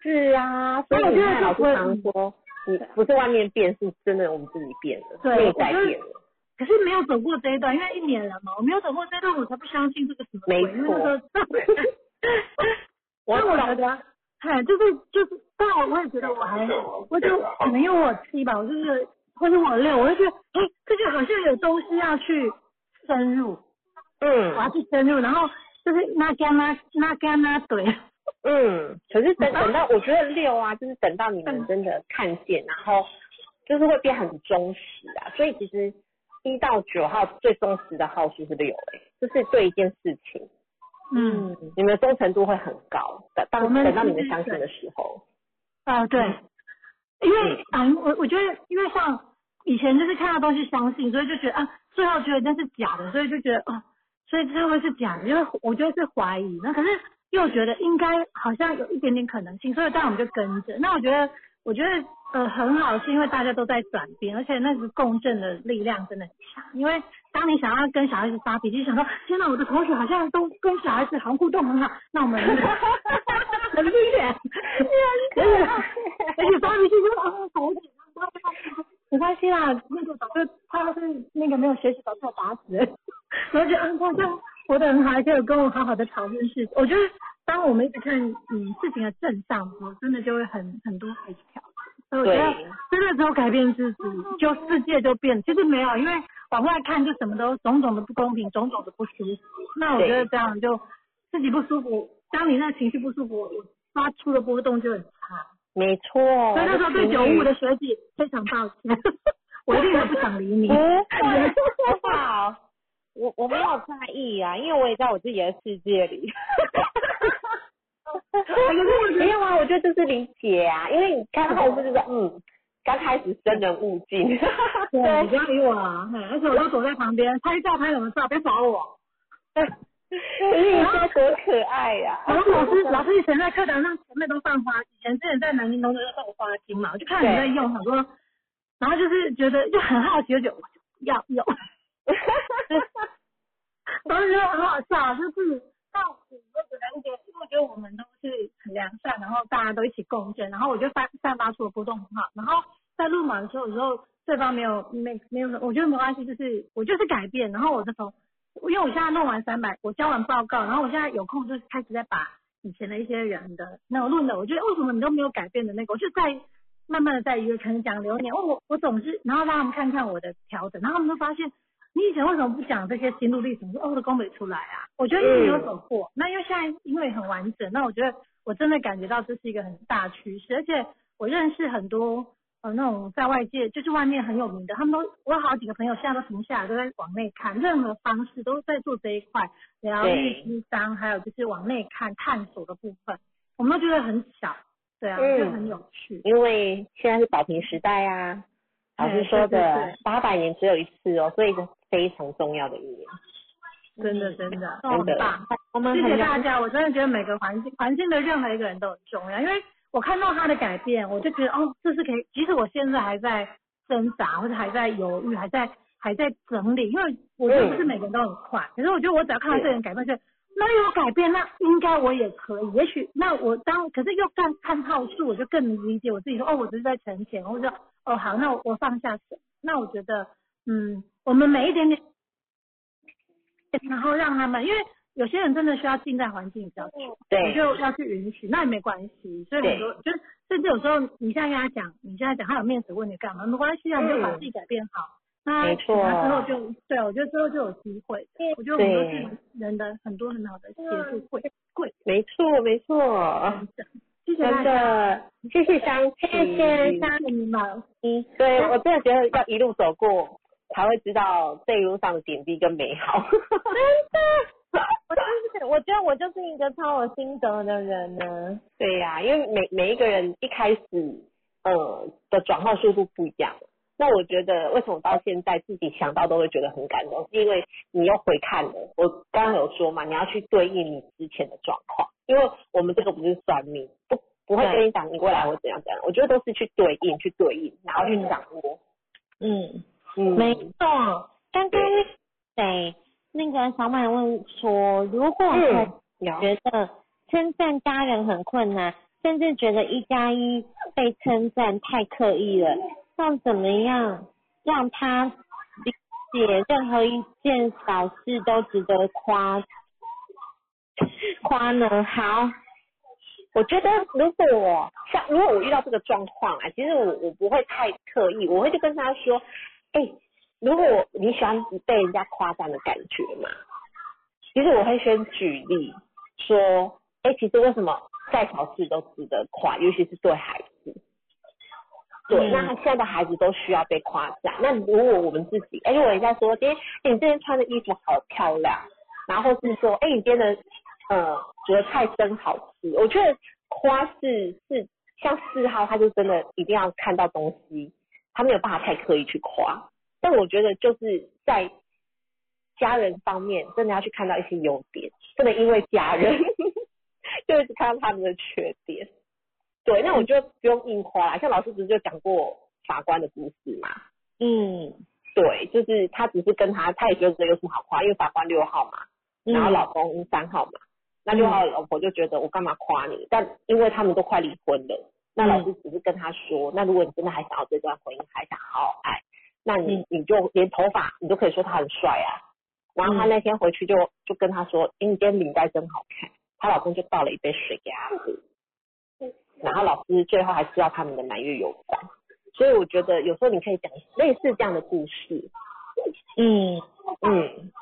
是啊，所以我觉得老师常说，你不是外面变，是真的我们自己变了，对内在变了。可是没有走过这一段，因为一年了嘛，我没有走过这一段，我才不相信这个什么鬼。没错那 我觉得，哎，就是就是，但我我也觉得我还，我就可能因为我七吧，我就是或者我六，我就觉得，哎，这就好像有东西要去深入，嗯我要嗯去深入，然后就是那干那那干那怼，嗯，可是等等到我觉得六啊，就是等到你们真的看见，然后就是会变很忠实啊。所以其实一到九号最忠实的号数是六、欸，就是对一件事情，嗯，你们的忠诚度会很高。等当我们等到你是们相信的时候，啊对，因为啊，我我觉得因为像以前就是看到东西相信，所以就觉得啊，最后觉得那是假的，所以就觉得啊，所以这会是假的，因为我觉得是怀疑，那可是又觉得应该好像有一点点可能性，所以当然我们就跟着。那我觉得，我觉得呃很好，是因为大家都在转变，而且那个共振的力量真的很强。因为当你想要跟小孩子发脾气，想说天哪，我的同学好像都跟小孩子好像互动很好，那我们 很厉害，而 且而且发脾气就啊好紧张，没关系啦，那个早就他要是那个没有学习，早就打死了。我就嗯，他这样活得很好，而且有跟我好好的讨论事情。我觉得当我们一直看嗯事情的正向，我真的就会很很多可以调。所以我觉得对真的只有改变自己，就世界就变。其实没有，因为往外看就什么都种种的不公平，种种的不舒服。那我觉得这样就自己不舒服，当你那情绪不舒服，发出的波动就很差。没错。所以那时候对九五的学姐非常抱歉，我一定很不想理你。不会，不好。我我没有在意啊，因为我也在我自己的世界里。没有啊，我觉得这是理解啊，因为你看后是就是 嗯，刚开始生人勿近。对，你不要理我啊！嘿而且我都躲在旁边拍照拍什么照，别找我。可是你现在多可爱呀、然后老师老师以前在课堂上前面都放花，以前之前在南京东都是放花金嘛，我就看你在用，想说，然后就是觉得就很好奇，就觉得我就要用，当时就很好笑，就是到我会觉得一点，因为我觉得我们都是很良善，然后大家都一起共振，然后我就发散发出的波动很好，然后在录满的时候，有时候对方没有没没有，我觉得没关系，就是我就是改变，然后我就从因为我现在弄完三百，我交完报告，然后我现在有空就开始在把以前的一些人的那种论的，我觉得为什么你都没有改变的那个，我就在慢慢的在约，可能讲流年，我我我总是，然后让他们看看我的调整，然后他们就发现。你以前为什么不讲这些心路历程？说哦，我的宫北出来啊，我觉得一直有走过。那因为现在因为很完整，那我觉得我真的感觉到这是一个很大趋势，而且我认识很多呃那种在外界就是外面很有名的，他们都我有好几个朋友现在都停下来都在往内看，任何方式都在做这一块疗愈智商，还有就是往内看探索的部分，我们都觉得很巧，对啊，就很有趣。因为现在是宝瓶时代啊，老师说的八百年只有一次哦，所以。非常重要的一年，真的真的真的，我们谢谢大家，我真的觉得每个环境环境的任何一个人都很重要，因为我看到他的改变，我就觉得哦，这是可以，即使我现在还在挣扎或者还在犹豫，还在还在整理，因为我觉得不是每个人都很快，可是我觉得我只要看到这个人改变，是那有改变，那应该我也可以，也许那我当可是又看看套数，我就更能理解我自己说哦，我只是在存钱，或者说哦好，那我我放下手，那我觉得嗯。我们每一点点，然后让他们，因为有些人真的需要静在环境比较久，对，你就要去允许，那也没关系。所以很多就是，甚至有时候你现在跟他讲，你现在讲他有面子问你干嘛，没关系啊，你就把自己改变好。那没错。之后就，对，我觉得之后就有机会。我觉得我们都是人的很多很好的协助会会。没错没错。谢谢大家，谢谢香谢谢香你们。嗯，对我真的觉得要一路走过。才会知道这一路上的点滴跟美好。真的，我就是，我觉得我就是一个超有心得的人呢。对呀，因为每每一个人一开始，呃，的转化速度不一样。那我觉得，为什么到现在自己想到都会觉得很感动？是因为你又回看了。我刚刚有说嘛，你要去对应你之前的状况，因为我们这个不是算命，不不会跟你讲你未来会怎样怎样。我觉得都是去对应，去对应，然后去掌握。嗯。没错，刚刚谁那个小满问说，如果觉得称赞家人很困难，甚至觉得一加一被称赞太刻意了，那怎么样让他理解任何一件小事都值得夸夸呢？好，我觉得如果像如果我遇到这个状况啊，其实我我不会太刻意，我会就跟他说。哎，如果你喜欢被人家夸赞的感觉嘛，其实我会先举例说，哎，其实为什么再小事都值得夸，尤其是对孩子，对，那现在的孩子都需要被夸赞。那如果我们自己，哎，如果人家说，哎，你今天穿的衣服好漂亮，然后是说，哎，你今天的呃煮的菜真好吃，我觉得夸是是像四号，他就真的一定要看到东西。他没有办法太刻意去夸，但我觉得就是在家人方面，真的要去看到一些优点，不能因为家人 就一直看到他们的缺点。对，那我就不用硬夸啦，像老师不是就讲过法官的故事嘛？嗯，对，就是他只是跟他，他也觉得这有什么好夸，因为法官六号嘛，然后老公三号嘛，那六号的老婆就觉得我干嘛夸你？但因为他们都快离婚了。那老师只是跟他说，那如果你真的还想要这段婚姻，还想好好爱，那你你就连头发你都可以说他很帅啊。然后他那天回去就就跟他说，你今天领带真好看。她老公就倒了一杯水给他喝。然后老师最后还知道他们的满月有关，所以我觉得有时候你可以讲类似这样的故事。嗯嗯，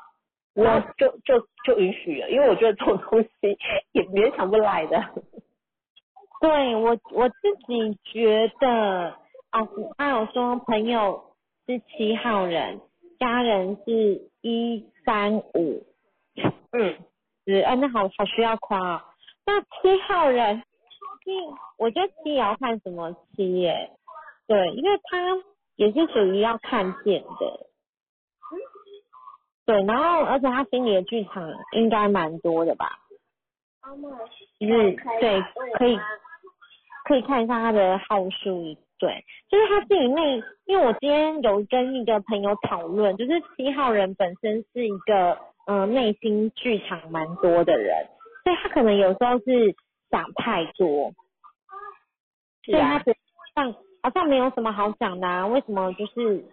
那就就就允许了，因为我觉得这种东西 也勉强不来的。对我我自己觉得啊，他有说朋友是七号人，家人是一三五，嗯，是啊，那好好需要夸。那七号人，七，我觉得七也要看什么七耶？对，因为他也是属于要看见的，对，然后而且他心里的剧场应该蛮多的吧？就是对，可以。可以看一下他的号数，对，就是他自己内，因为我今天有跟一个朋友讨论，就是七号人本身是一个嗯内心剧场蛮多的人，所以他可能有时候是想太多，所以他觉得像好像没有什么好讲的，啊为什么就是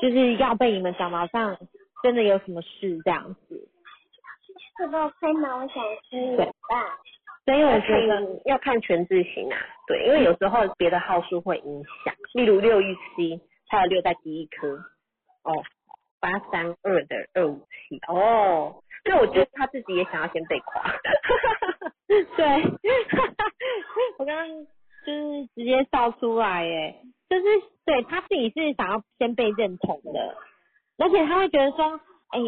就是要被你们讲的好像真的有什么事这样子。这个飞毛小鸡吧，所以我要觉得，要看全字型啊，对，因为有时候别的号数会影响，例如六一七，它的六在第一颗，哦，八三二的二五七，哦，所以我觉得他自己也想要先被夸，对，我刚刚就是直接笑出来耶，就是对他自己是想要先被认同的，而且他会觉得说，哎、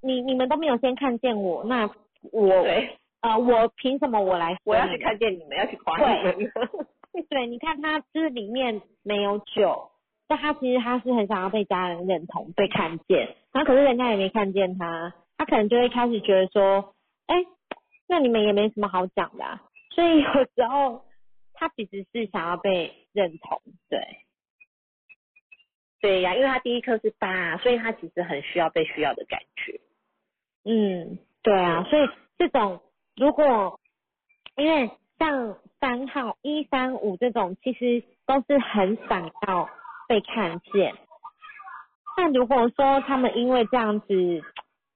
你你们都没有先看见我，那我对，呃我凭什么我来我要去看见你们，要去夸你们，对，你看他就是里面没有酒，但他其实他是很想要被家人认同、被看见，然后可是人家也没看见他，他可能就会开始觉得说，哎、那你们也没什么好讲的、啊，所以有时候他其实是想要被认同，对，对呀、因为他第一颗是八，所以他其实很需要被需要的感觉，嗯，对啊，所以这种如果因为像三号、一三五这种，其实都是很想要被看见。但如果说他们因为这样子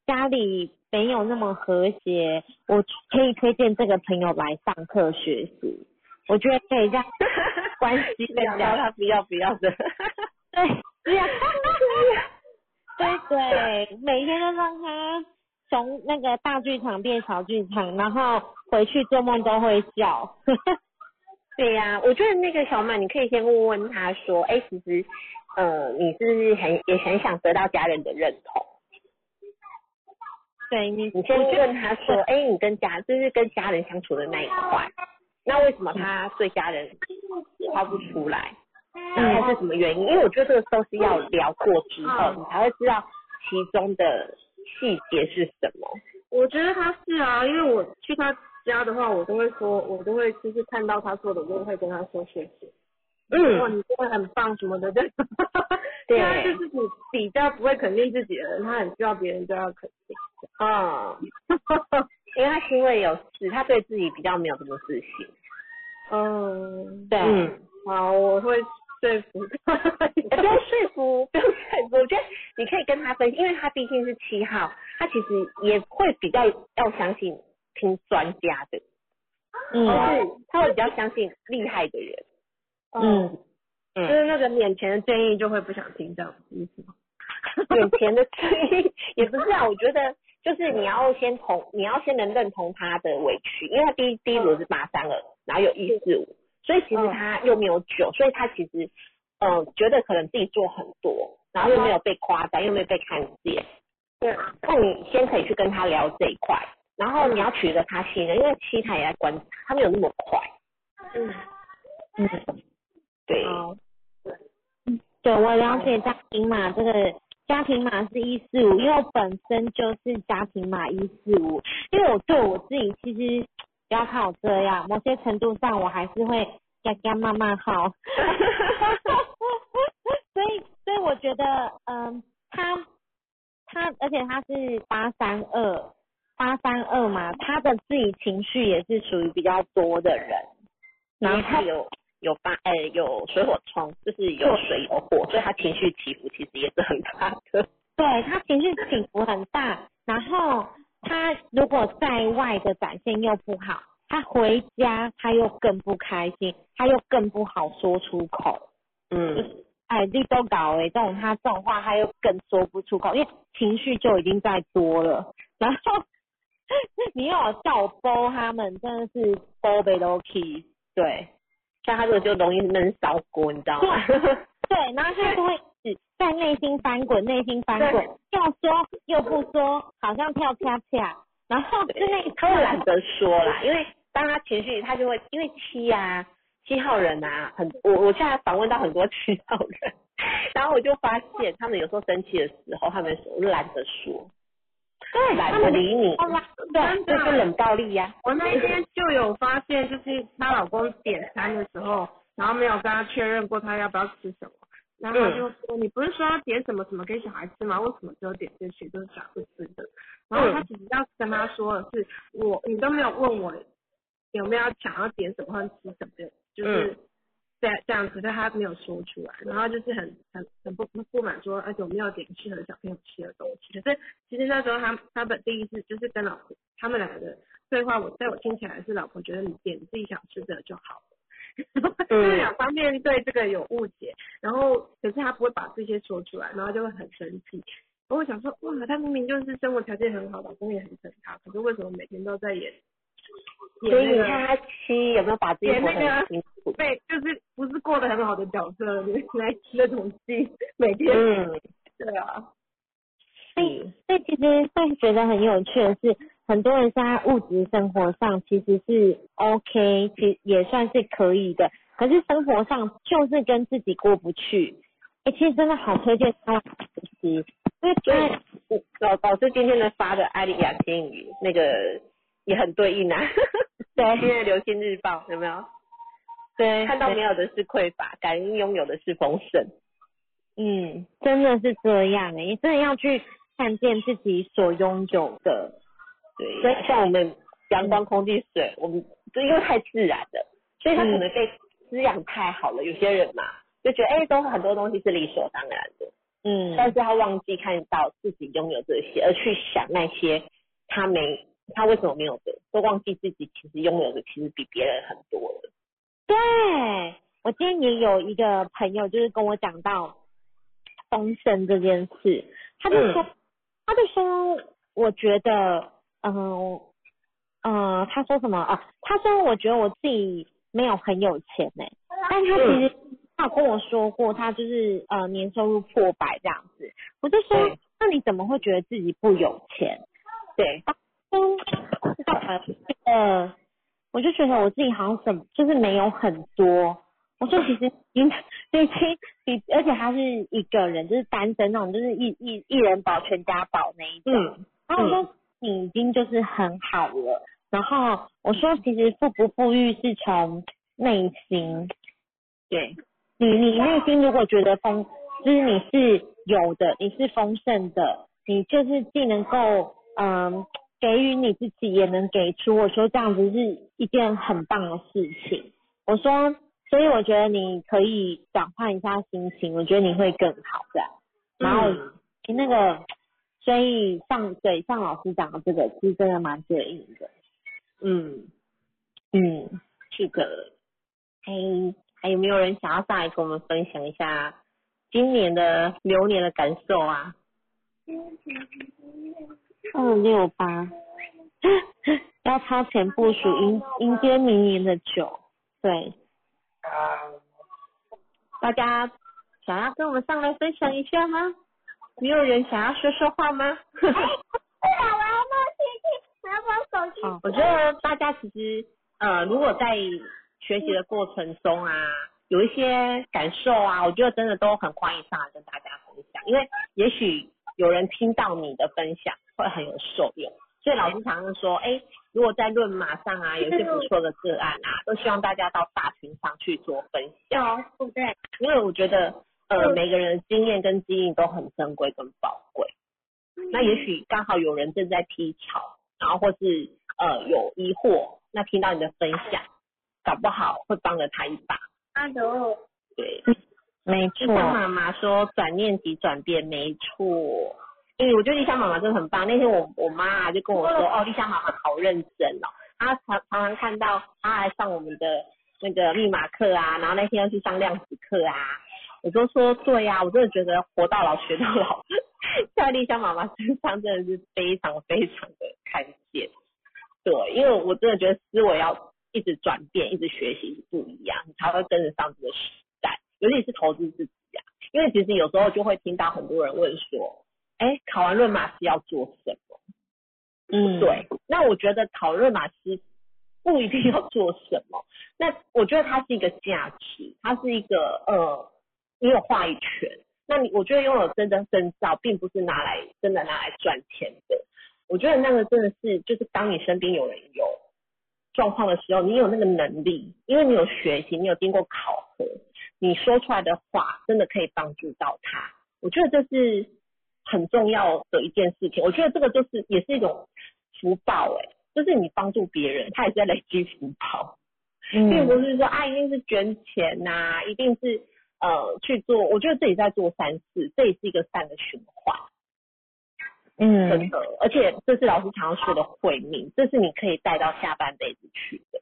家里没有那么和谐，我可以推荐这个朋友来上课学习，我觉得可以让关系更然后加他不要不要的，对，这样，对对，每天都让他从那个大剧场变小剧场，然后回去做梦都会笑。对呀、我觉得那个小满，你可以先问问他说，哎，其实，呃，你是不是很也很想得到家人的认同？对你，你先问他说，哎，你跟家就是跟家人相处的那一块，那为什么他对家人夸不出来？然后是什么原因？因为我觉得这个都是要聊过之后，你才会知道其中的细节是什么。我觉得他是啊，因为我去他家的话，我都会说，我都会就是看到他做的，我都会跟他说谢谢。嗯哇，嗯，你真的很棒什么的，对。对他就是你比较不会肯定自己的人，他很需要别人对他肯定。嗯，因为他行为有事，他对自己比较没有什么自信。嗯，对，嗯，好，我会说服他。不用说服，不用说服，我觉得你可以跟他分析，因为他毕竟是七号，他其实也会比较要相信听专家的，嗯就是他会比较相信厉害的人。嗯，就是那个免钱的建议就会不想听这样子意思吗？眼前的建议也不是啊，我觉得就是你要先同，你要先能认同他的委屈，因为他第一第一轮是八三二，然后有一四五，所以其实他又没有酒，所以他其实嗯、呃觉得可能自己做很多，然后又没有被夸赞，又没有被看见。对，那你先可以去跟他聊这一块，然后你要取得他信任，因为七台也在观察，他没有那么快。嗯，嗯，对，好，对我了解家庭码这个家庭码是一四五，因为我本身就是家庭码一四五，因为我对我自己其实不要看我这样，某些程度上我还是会嘎嘎慢慢好，所以所以我觉得嗯他他而且他是八三二八三二嘛，他的自己情绪也是属于比较多的人，然然后后有有八呃有水火冲，就是有水有火，所以他情绪起伏其实也是很大的。对他情绪起伏很大，然后他如果在外的展现又不好，他回家他又更不开心，他又更不好说出口。嗯，哎，你都搞哎，这种他这种话他又更说不出口，因为情绪就已经在多了，然后 你又有叫我包他们，真的是包被都 key，对。像他这个就容易闷烧锅，你知道吗？对，然后他就会在内心翻滚，内心翻滚，要说又不说，好像跳恰恰，然后就那一他会懒得说啦，因为当他情绪，他就会因为七啊，七号人啊，很我我现在访问到很多七号人，然后我就发现他们有时候生气的时候，他们我懒得说，对，懒得理你，对，这是冷暴力呀、我那天就有发现，就是她老公点餐的时候，然后没有跟她确认过她要不要吃什么，然后他就说：“你不是说要点什么什么给小孩吃吗？为什么只有点这些都是小孩不吃的？”然后他其实要跟他说的是，我你都没有问我有没有想要点什么或者吃什么，就是这这样子，但他没有说出来，然后就是很很很不不不满说，而且我没有点适合小朋友吃的东西。可是其实那时候他他的第一次就是跟老婆他们两个的对话，我在我听起来是老婆觉得你点自己想吃的就好了，就是两方面对这个有误解，然后可是他不会把这些说出来，然后就会很生气。我想说，哇，他明明就是生活条件很好，老公也很疼他，可是为什么每天都在演？所以你看他妻有没有把自己活得很辛苦？被就是不是过得很好的角色那那种戏，每天、嗯，对啊，所以所以其实会觉得很有趣的是，很多人现在物质生活上其实是 OK，其实也算是可以的，可是生活上就是跟自己过不去。哎、其实真的好推荐他实习，因为他老老师今天的发的艾丽亚天语那个也很对应啊。对今天的流星日报有没有？对看到没有的是匮乏，感恩拥有的是丰盛。嗯，真的是这样哎、你真的要去看见自己所拥有的。对，所以像我们阳光、空气、水，我们就因为太自然了，所以他可能被滋养太好了。有些人嘛，就觉得哎、都很多东西是理所当然的，嗯，但是他忘记看到自己拥有这些，而去想那些他没，他为什么没有的，都忘记自己其实拥有的其实比别人很多了。对，我今天也有一个朋友，就是跟我讲到丰盛这件事，他就说，他就说，我觉得，嗯、呃，他说什么啊？他说我觉得我自己没有很有钱呢、但他其实他有跟我说过，他就是呃年收入破百这样子，我就说，那你怎么会觉得自己不有钱？对，嗯，呃，我就觉得我自己好像什么就是没有很多。我说其实已经已经比，而且他是一个人，就是单身那种，就是一一一人保全家保那一种。嗯，然后我说你已经就是很好了。然后我说其实富不富裕是从内心，对，你你内心如果觉得丰，就是你是有的，你是丰盛的，你就是既能够嗯给予你自己，也能给出。我说这样子是一件很棒的事情。我说，所以我觉得你可以转换一下心情，我觉得你会更好的。然后、嗯那个，所以像对像老师讲的这个，是真的蛮对应的。嗯，嗯，是的。哎，还有没有人想要上来跟我们分享一下今年的流年的感受啊？二六八，要超前部署迎迎接明年的九，对，大家想要跟我们上来分享一下吗？没有人想要说说话吗？对啊，我要摸机器，我要摸手机。哦我觉得大家其实呃，如果在学习的过程中啊，有一些感受啊，我觉得真的都很欢迎上来跟大家分享，因为也许有人听到你的分享会很有受用。所以老师常常说，哎，如果在论马上啊，有一些不错的个案啊，都希望大家到大群上去做分享。对不对？因为我觉得呃每个人的经验跟经历都很珍贵跟宝贵。那也许刚好有人正在低潮，然后或是呃有疑惑，那听到你的分享，搞不好会帮了他一把。阿斗，对，没错，妈妈说转念即转变，没错。诶、我觉得丽香妈妈真的很棒。那天我我妈啊就跟我说，哦，丽香妈妈好认真哦。她常常常看到她来上我们的那个密码课啊，然后那天要去上量子课啊，我都说对呀、我真的觉得活到老学到老，在丽香妈妈身上真的是非常非常的看见。对，因为我真的觉得思维要一直转变，一直学习是不一样，你才会跟得上这个时代。尤其是投资自己啊，因为其实有时候就会听到很多人问说，哎，考完论马师要做什么？嗯，对，那我觉得考论马师不一定要做什么，那我觉得它是一个价值，它是一个呃，你有话语权。那你我觉得拥有真的证照，并不是拿来真的拿来赚钱的。我觉得那个真的是，就是当你身边有人有状况的时候，你有那个能力，因为你有学习，你有经过考核，你说出来的话真的可以帮助到他。我觉得这是很重要的一件事情。我觉得这个就是也是一种福报、欸，就是你帮助别人，他也是在累积福报。嗯并不是说啊一定是捐钱呐、一定是呃去做，我觉得自己在做善事，这也是一个善的循环。嗯真的，而且这是老师常常说的慧命，这是你可以带到下半辈子去的，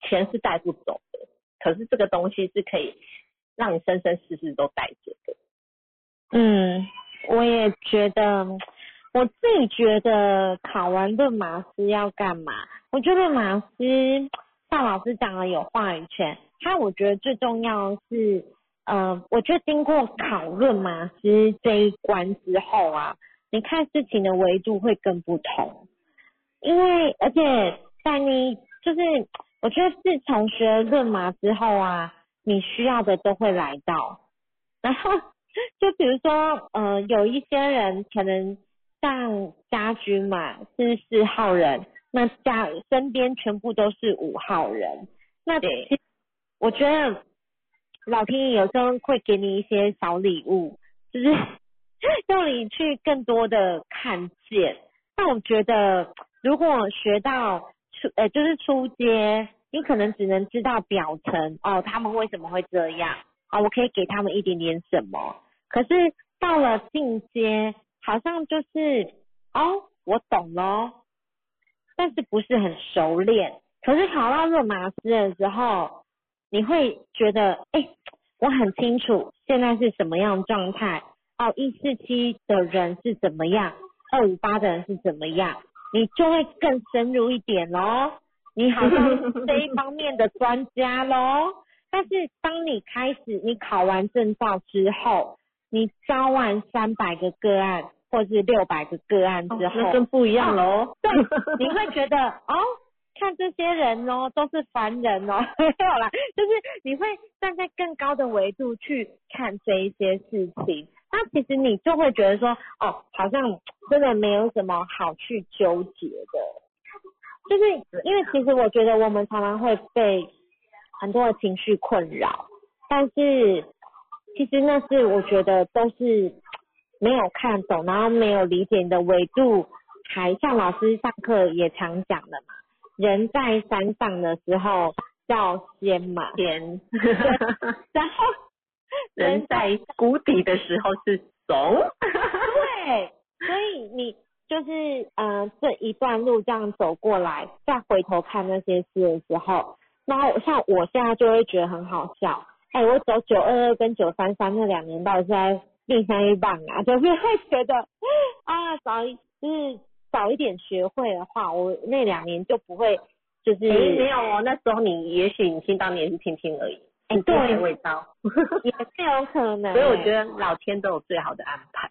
钱是带不走的，可是这个东西是可以让你生生世世都带着的。嗯，我也觉得，我自己觉得考完论马师要干嘛？我觉得马师像老师讲的有话语权，他我觉得最重要的是，呃，我觉得经过讨论嘛，其实这一关之后啊，你看事情的维度会更不同，因为而且在你就是，我觉得自从学了论马之后啊，你需要的都会来到，然后。就比如说，呃，有一些人可能像家居嘛是四号人，那家身边全部都是五号人，那其实我觉得老天爷有时候会给你一些小礼物，就是 让你去更多的看见。那我觉得，如果学到出呃就是出街，你可能只能知道表层哦，他们为什么会这样。啊，我可以给他们一点点什么。可是到了进阶，好像就是哦，我懂咯，但是不是很熟练。可是考到热马师的时候，你会觉得，哎，我很清楚现在是什么样的状态。哦，一四七的人是怎么样，二五八的人是怎么样，你就会更深入一点咯。你好像是这一 方面的专家咯。但是当你开始你考完证照之后，你招完三百个个案或是六百个个案之后，那更不一样喽。对，你会觉得哦，看这些人哦，都是凡人哦，没有啦，就是你会站在更高的维度去看这一些事情，那其实你就会觉得说，哦，好像真的没有什么好去纠结的，就是因为其实我觉得我们常常会被很多的情绪困扰，但是其实那是我觉得都是没有看懂，然后没有理解你的维度，还像老师上课也常讲的嘛，人在山上的时候叫仙嘛，天，然后人在谷底的时候是怂。对，所以你就是呃这一段路这样走过来，再回头看那些事的时候，然后像我现在就会觉得很好笑，哎，我走九二二跟九三三那两年到底是在另相一棒啊，就是会觉得啊早一就是早一点学会的话，我那两年就不会就是诶没有哦，那时候你也许你听到你也是听听而已，你哎对点味道。也是有可能，所以我觉得老天都有最好的安排。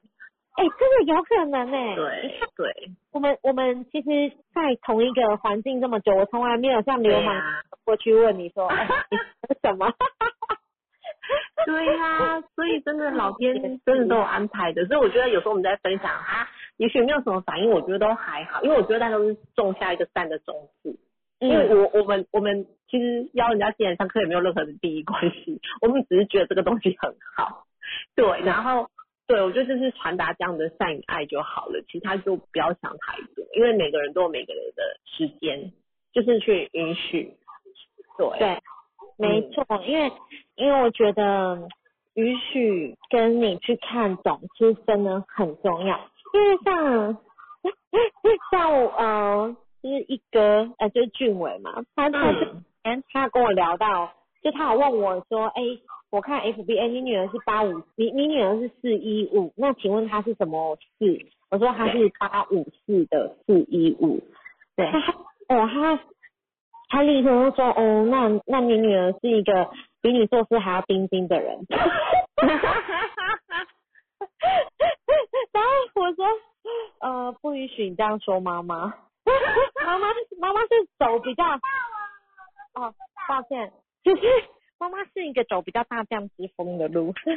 哎、真的有可能哎、你对看对，我们我们其实，在同一个环境这么久，我从来没有像流氓过去问你说，哎、你吃什么？对呀、所以真的老天 真的都有安排的。所以我觉得有时候我们在分享啊，也许没有什么反应，我觉得都还好，因为我觉得大家都是种下一个善的种子。因为嗯我我们我们其实邀人家进来上课也没有任何的利益关系，我们只是觉得这个东西很好，对，然后对我觉得就是传达这样的善与爱就好了，其他就不要想太多，因为每个人都有每个人的时间，就是去允许，对对，没错，因为因为我觉得允许跟你去看懂，其实真的很重要。因为像像我呃，就是一哥呃，就是俊伟嘛，他他之嗯前他跟我聊到，就他有问我说，哎、我看 FB，哎、你女儿是八五，你你女儿是四一五，那请问她是什么四？我说她是八五四的四一五，对他哦他他立刻就说，哦，那那你女儿是一个比你做事还要钉钉的人。然后我说，呃，不允许你这样说妈妈。妈妈妈妈是走比较，哦，抱歉，就是妈妈是一个走比较大将之风的路。对，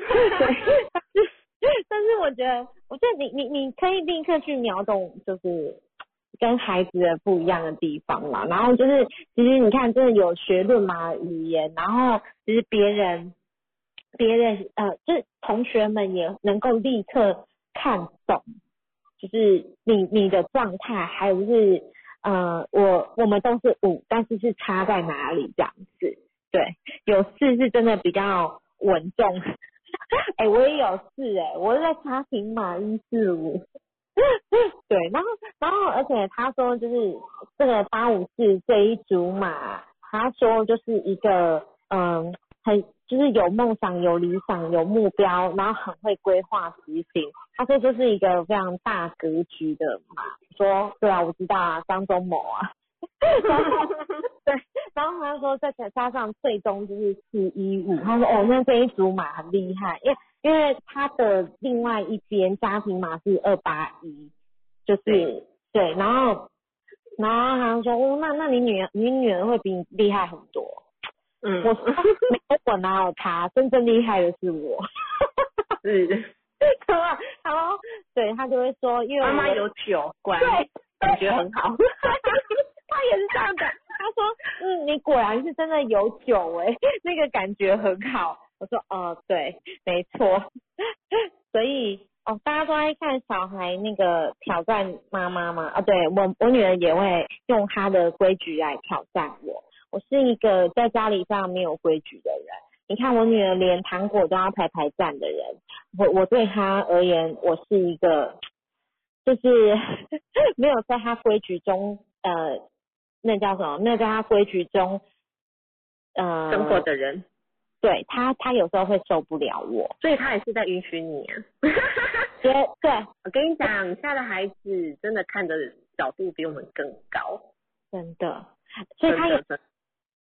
但是但是我觉得，我觉得你你你可以立刻去秒懂，就是跟孩子的不一样的地方嘛。然后就是，其实你看，真的有学论嘛语言，然后其实别人别人呃，就是同学们也能够立刻看懂，就是你你的状态，还有就是呃，我我们都是五，但是是差在哪里这样子。对，有四是真的比较稳重。哎、我也有四哎、我是在查平马一四五。对，然后然后而且他说就是这个八五四这一组马，他说就是一个嗯很就是有梦想、有理想、有目标，然后很会规划执行。他说这是一个非常大格局的嘛。说对啊，我知道啊，张忠谋啊。然后对，然后他说再加上最终就是四一五，他说哦，那这一组马很厉害，因为因为他的另外一边家庭马是二八一，就是对，然后然后他说哦，那那你女儿你女儿会比你厉害很多。嗯，我说没有我哪有他，真正厉害的是我。是？然后对他就会说，因为妈妈有酒，果然对感觉很好。他也是这样的。他说，嗯，你果然是真的有酒哎、那个感觉很好。我说，哦，对，没错。所以，哦，大家都在看小孩那个挑战妈妈嘛，啊，对我我女儿也会用她的规矩来挑战我。我是一个在家里非常没有规矩的人。你看我女儿连糖果都要排排站的人，我我对她而言，我是一个就是 没有在她规矩中，呃，那叫什么？没有在她规矩中，呃，生活的人，对她，她有时候会受不了我。所以他也是在允许你啊。对对，我跟你讲，现在的孩子真的看的角度比我们更高，真的，所以她有真的，真的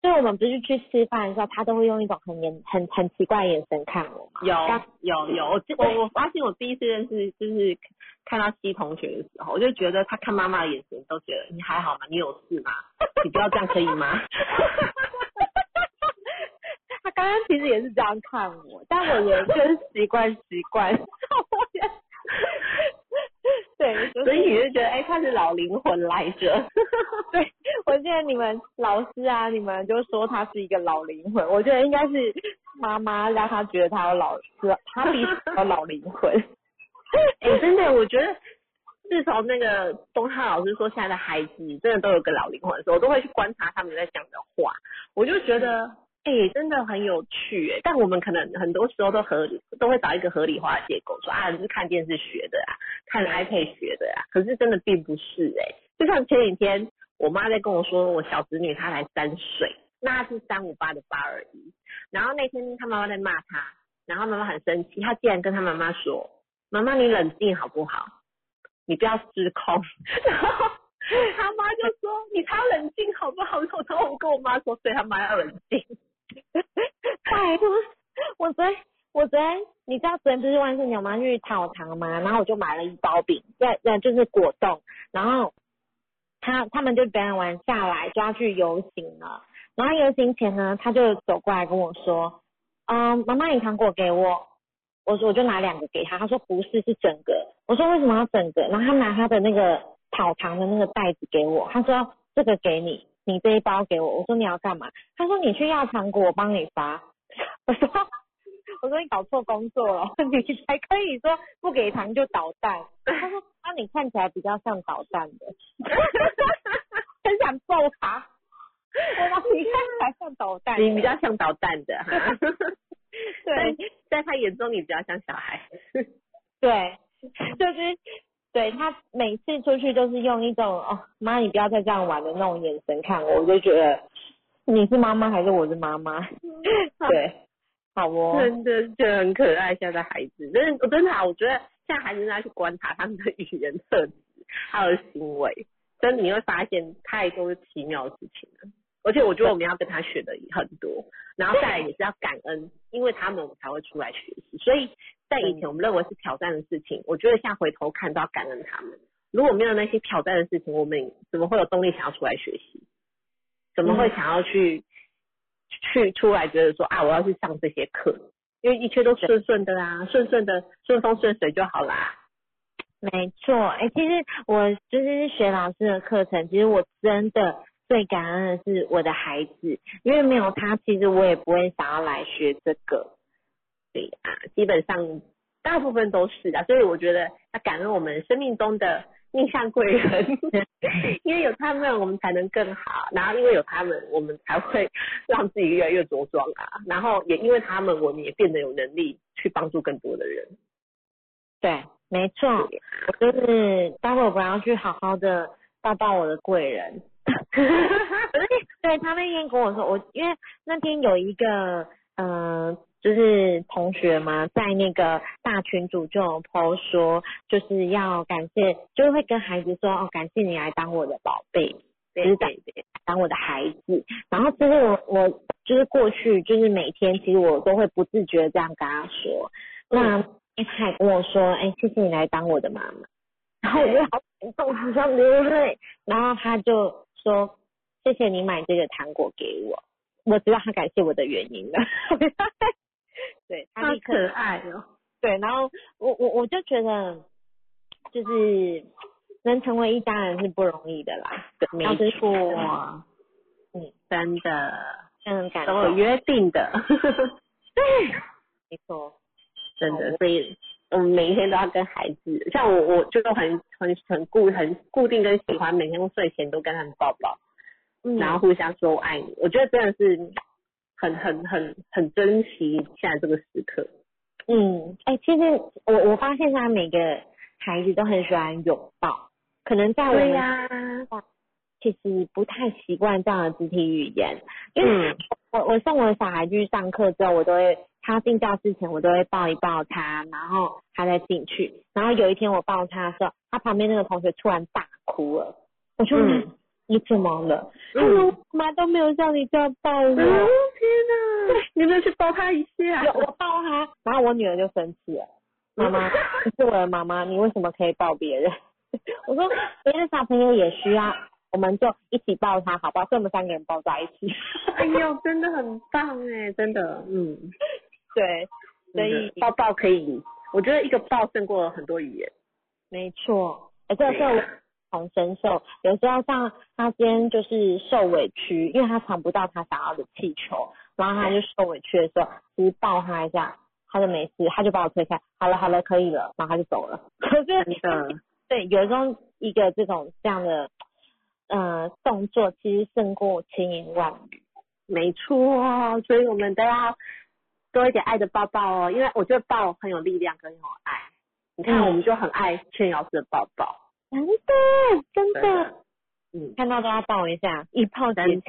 所以我们不是去吃饭的时候，他都会用一种很眼很很奇怪的眼神看我嘛。有有有，我我我发现我第一次认识就是看到西同学的时候，我就觉得他看妈妈的眼神都觉得你还好吗？你有事吗？你不要这样可以吗？他刚刚其实也是这样看我，但我也就是习惯习惯。对，就是所以你就觉得哎、他是老灵魂来着。对，我记得你们老师啊，你们就说他是一个老灵魂，我觉得应该是妈妈让他觉得他有老，他比有老灵魂。哎、真的，我觉得自从那个东汉老师说现在的孩子真的都有个老灵魂的时候，我都会去观察他们在讲的话，我就觉得哎、真的很有趣哎。但我们可能很多时候都合理，都会找一个合理化的借口说啊，你是看电视学的啊，看 iPad 学的啊，可是真的并不是哎。就像前几天我妈在跟我说，我小侄女她才三岁，那是三五八的八二一，然后那天她妈妈在骂她，然后妈妈很生气，她竟然跟她妈妈说。妈妈，你冷静好不好？你不要失控。然后他妈就说：“你才要冷静好不好？”然后：“我跟我妈说，所以他妈要冷静。拜托，我昨天我昨天你知道昨天不是万圣节我们要去讨糖吗？然后我就买了一包饼，在呃就是果冻，然后他他们就表演完下来就要去游行了，然后游行前呢，他就走过来跟我说，嗯，妈妈你糖果给我，我说我就拿两个给他，他说不是是整个，我说为什么要整个？然后他拿他的那个讨糖的那个袋子给我，他说这个给你，你这一包给我，我说你要干嘛？他说你去要糖果，我帮你发。我说我说你搞错工作了，你才可以说不给糖就捣蛋。他说那、你看起来比较像捣蛋的，很想揍他。我说你看起来像捣蛋，你比较像捣蛋的哈。对在他眼中你比较像小孩。对，就是对他每次出去都是用一种哦妈你不要再这样玩的那种眼神看我，我就觉得你是妈妈还是我是妈妈？对，好哦。真的觉得很可爱，现在的孩子，真的，我真的啊，我觉得现在孩子应该去观察他们的语言特质，还有行为，真的你会发现太多奇妙的事情了。而且我觉得我们要跟他学的很多，然后再来也是要感恩，因为他们我们才会出来学习。所以在以前我们认为是挑战的事情，我觉得现在回头看都要感恩他们。如果没有那些挑战的事情，我们怎么会有动力想要出来学习？怎么会想要去、去出来觉得说啊，我要去上这些课？因为一切都顺顺的啦，顺顺的顺风顺水就好啦。没错，哎、其实我就是学老师的课程，其实我真的最感恩的是我的孩子，因为没有他，其实我也不会想要来学这个。对啊，基本上大部分都是的，所以我觉得要感恩我们生命中的逆向贵人，因为有他们我们才能更好，然后因为有他们我们才会让自己越来越茁壮啊，然后也因为他们我们也变得有能力去帮助更多的人。对，没错，我就是待会我要去好好的抱抱我的贵人。对他那天跟我说，我因为那天有一个呃，就是同学嘛，在那个大群组就有 po 说，就是要感谢，就是会跟孩子说哦，感谢你来当我的宝贝，就是当当我的孩子。然后其实我我就是过去就是每天其实我都会不自觉这样跟他说，那他还跟我说，哎，谢谢你来当我的妈妈。然后我就好感动，好像流泪。然后他就说。谢谢你买这个糖果给我，我知道他感谢我的原因了。对他立刻可爱哦。对，然后我我我就觉得，就是能成为一家人是不容易的啦。没错，嗯，真的，很感都有约定的。对，没错，真的，所以我们每一天都要跟孩子，像我，我就很很很固很固定跟喜欢，每天睡前都跟他们抱抱。然后互相说我爱你，我觉得真的是很很很很珍惜现在这个时刻。嗯，哎，其实我我发现他每个孩子都很喜欢拥抱，可能在我们其实不太习惯这样的肢体语言。因为我我送我的小孩去上课之后，我都会他进教室前我都会抱一抱他，然后他再进去。然后有一天我抱他的时候，他旁边那个同学突然大哭了，我就。你怎么了？他说妈都没有叫你这样抱我。天哪！你没有去抱他一下？我抱他，然后我女儿就生气了。妈妈，你是我的妈妈，你为什么可以抱别人？我说别的小朋友也需要，我们就一起抱他，好不好？所以我们三个人抱在一起。哎呦，真的很棒哎，真的，嗯，对，所以抱抱可以，我觉得一个抱胜过很多语言。没错，而且这。同身受，有时候像他今天就是受委屈，因为他尝不到他想要的气球，然后他就受委屈的时候，其实抱他一下，他就没事，他就把我推开，好了好了，可以了，然后他就走了。可是，对，有时候一个这种这样的，呃，动作其实胜过千言万语。没错，所以我们都要多一点爱的抱抱哦，因为我觉得抱很有力量，很有爱。你看，我们就很爱劝老师的抱抱。真的，真的，嗯，看到都要抱一下，一抱真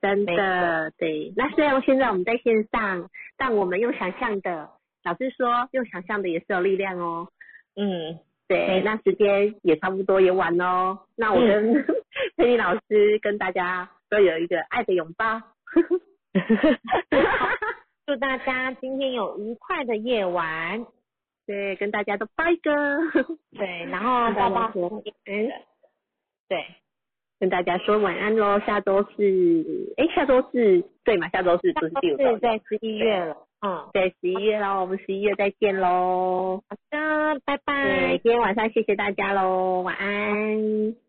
真的，对。那虽然现在我们在线上，但我们用想象的，老师说用想象的也是有力量哦。嗯，对。那时间也差不多也晚喽，那我跟 佩妮老师跟大家都有一个爱的拥抱。祝大家今天有愉快的夜晚。对，跟大家都拜个，对，然后大家说，嗯，对，跟大家说晚安喽。下周是，哎，下周是对嘛？下周是不是第五周？在十一月了，嗯，对十一月喽，我们十一月再见喽。好的，拜拜。今天晚上谢谢大家喽，晚安。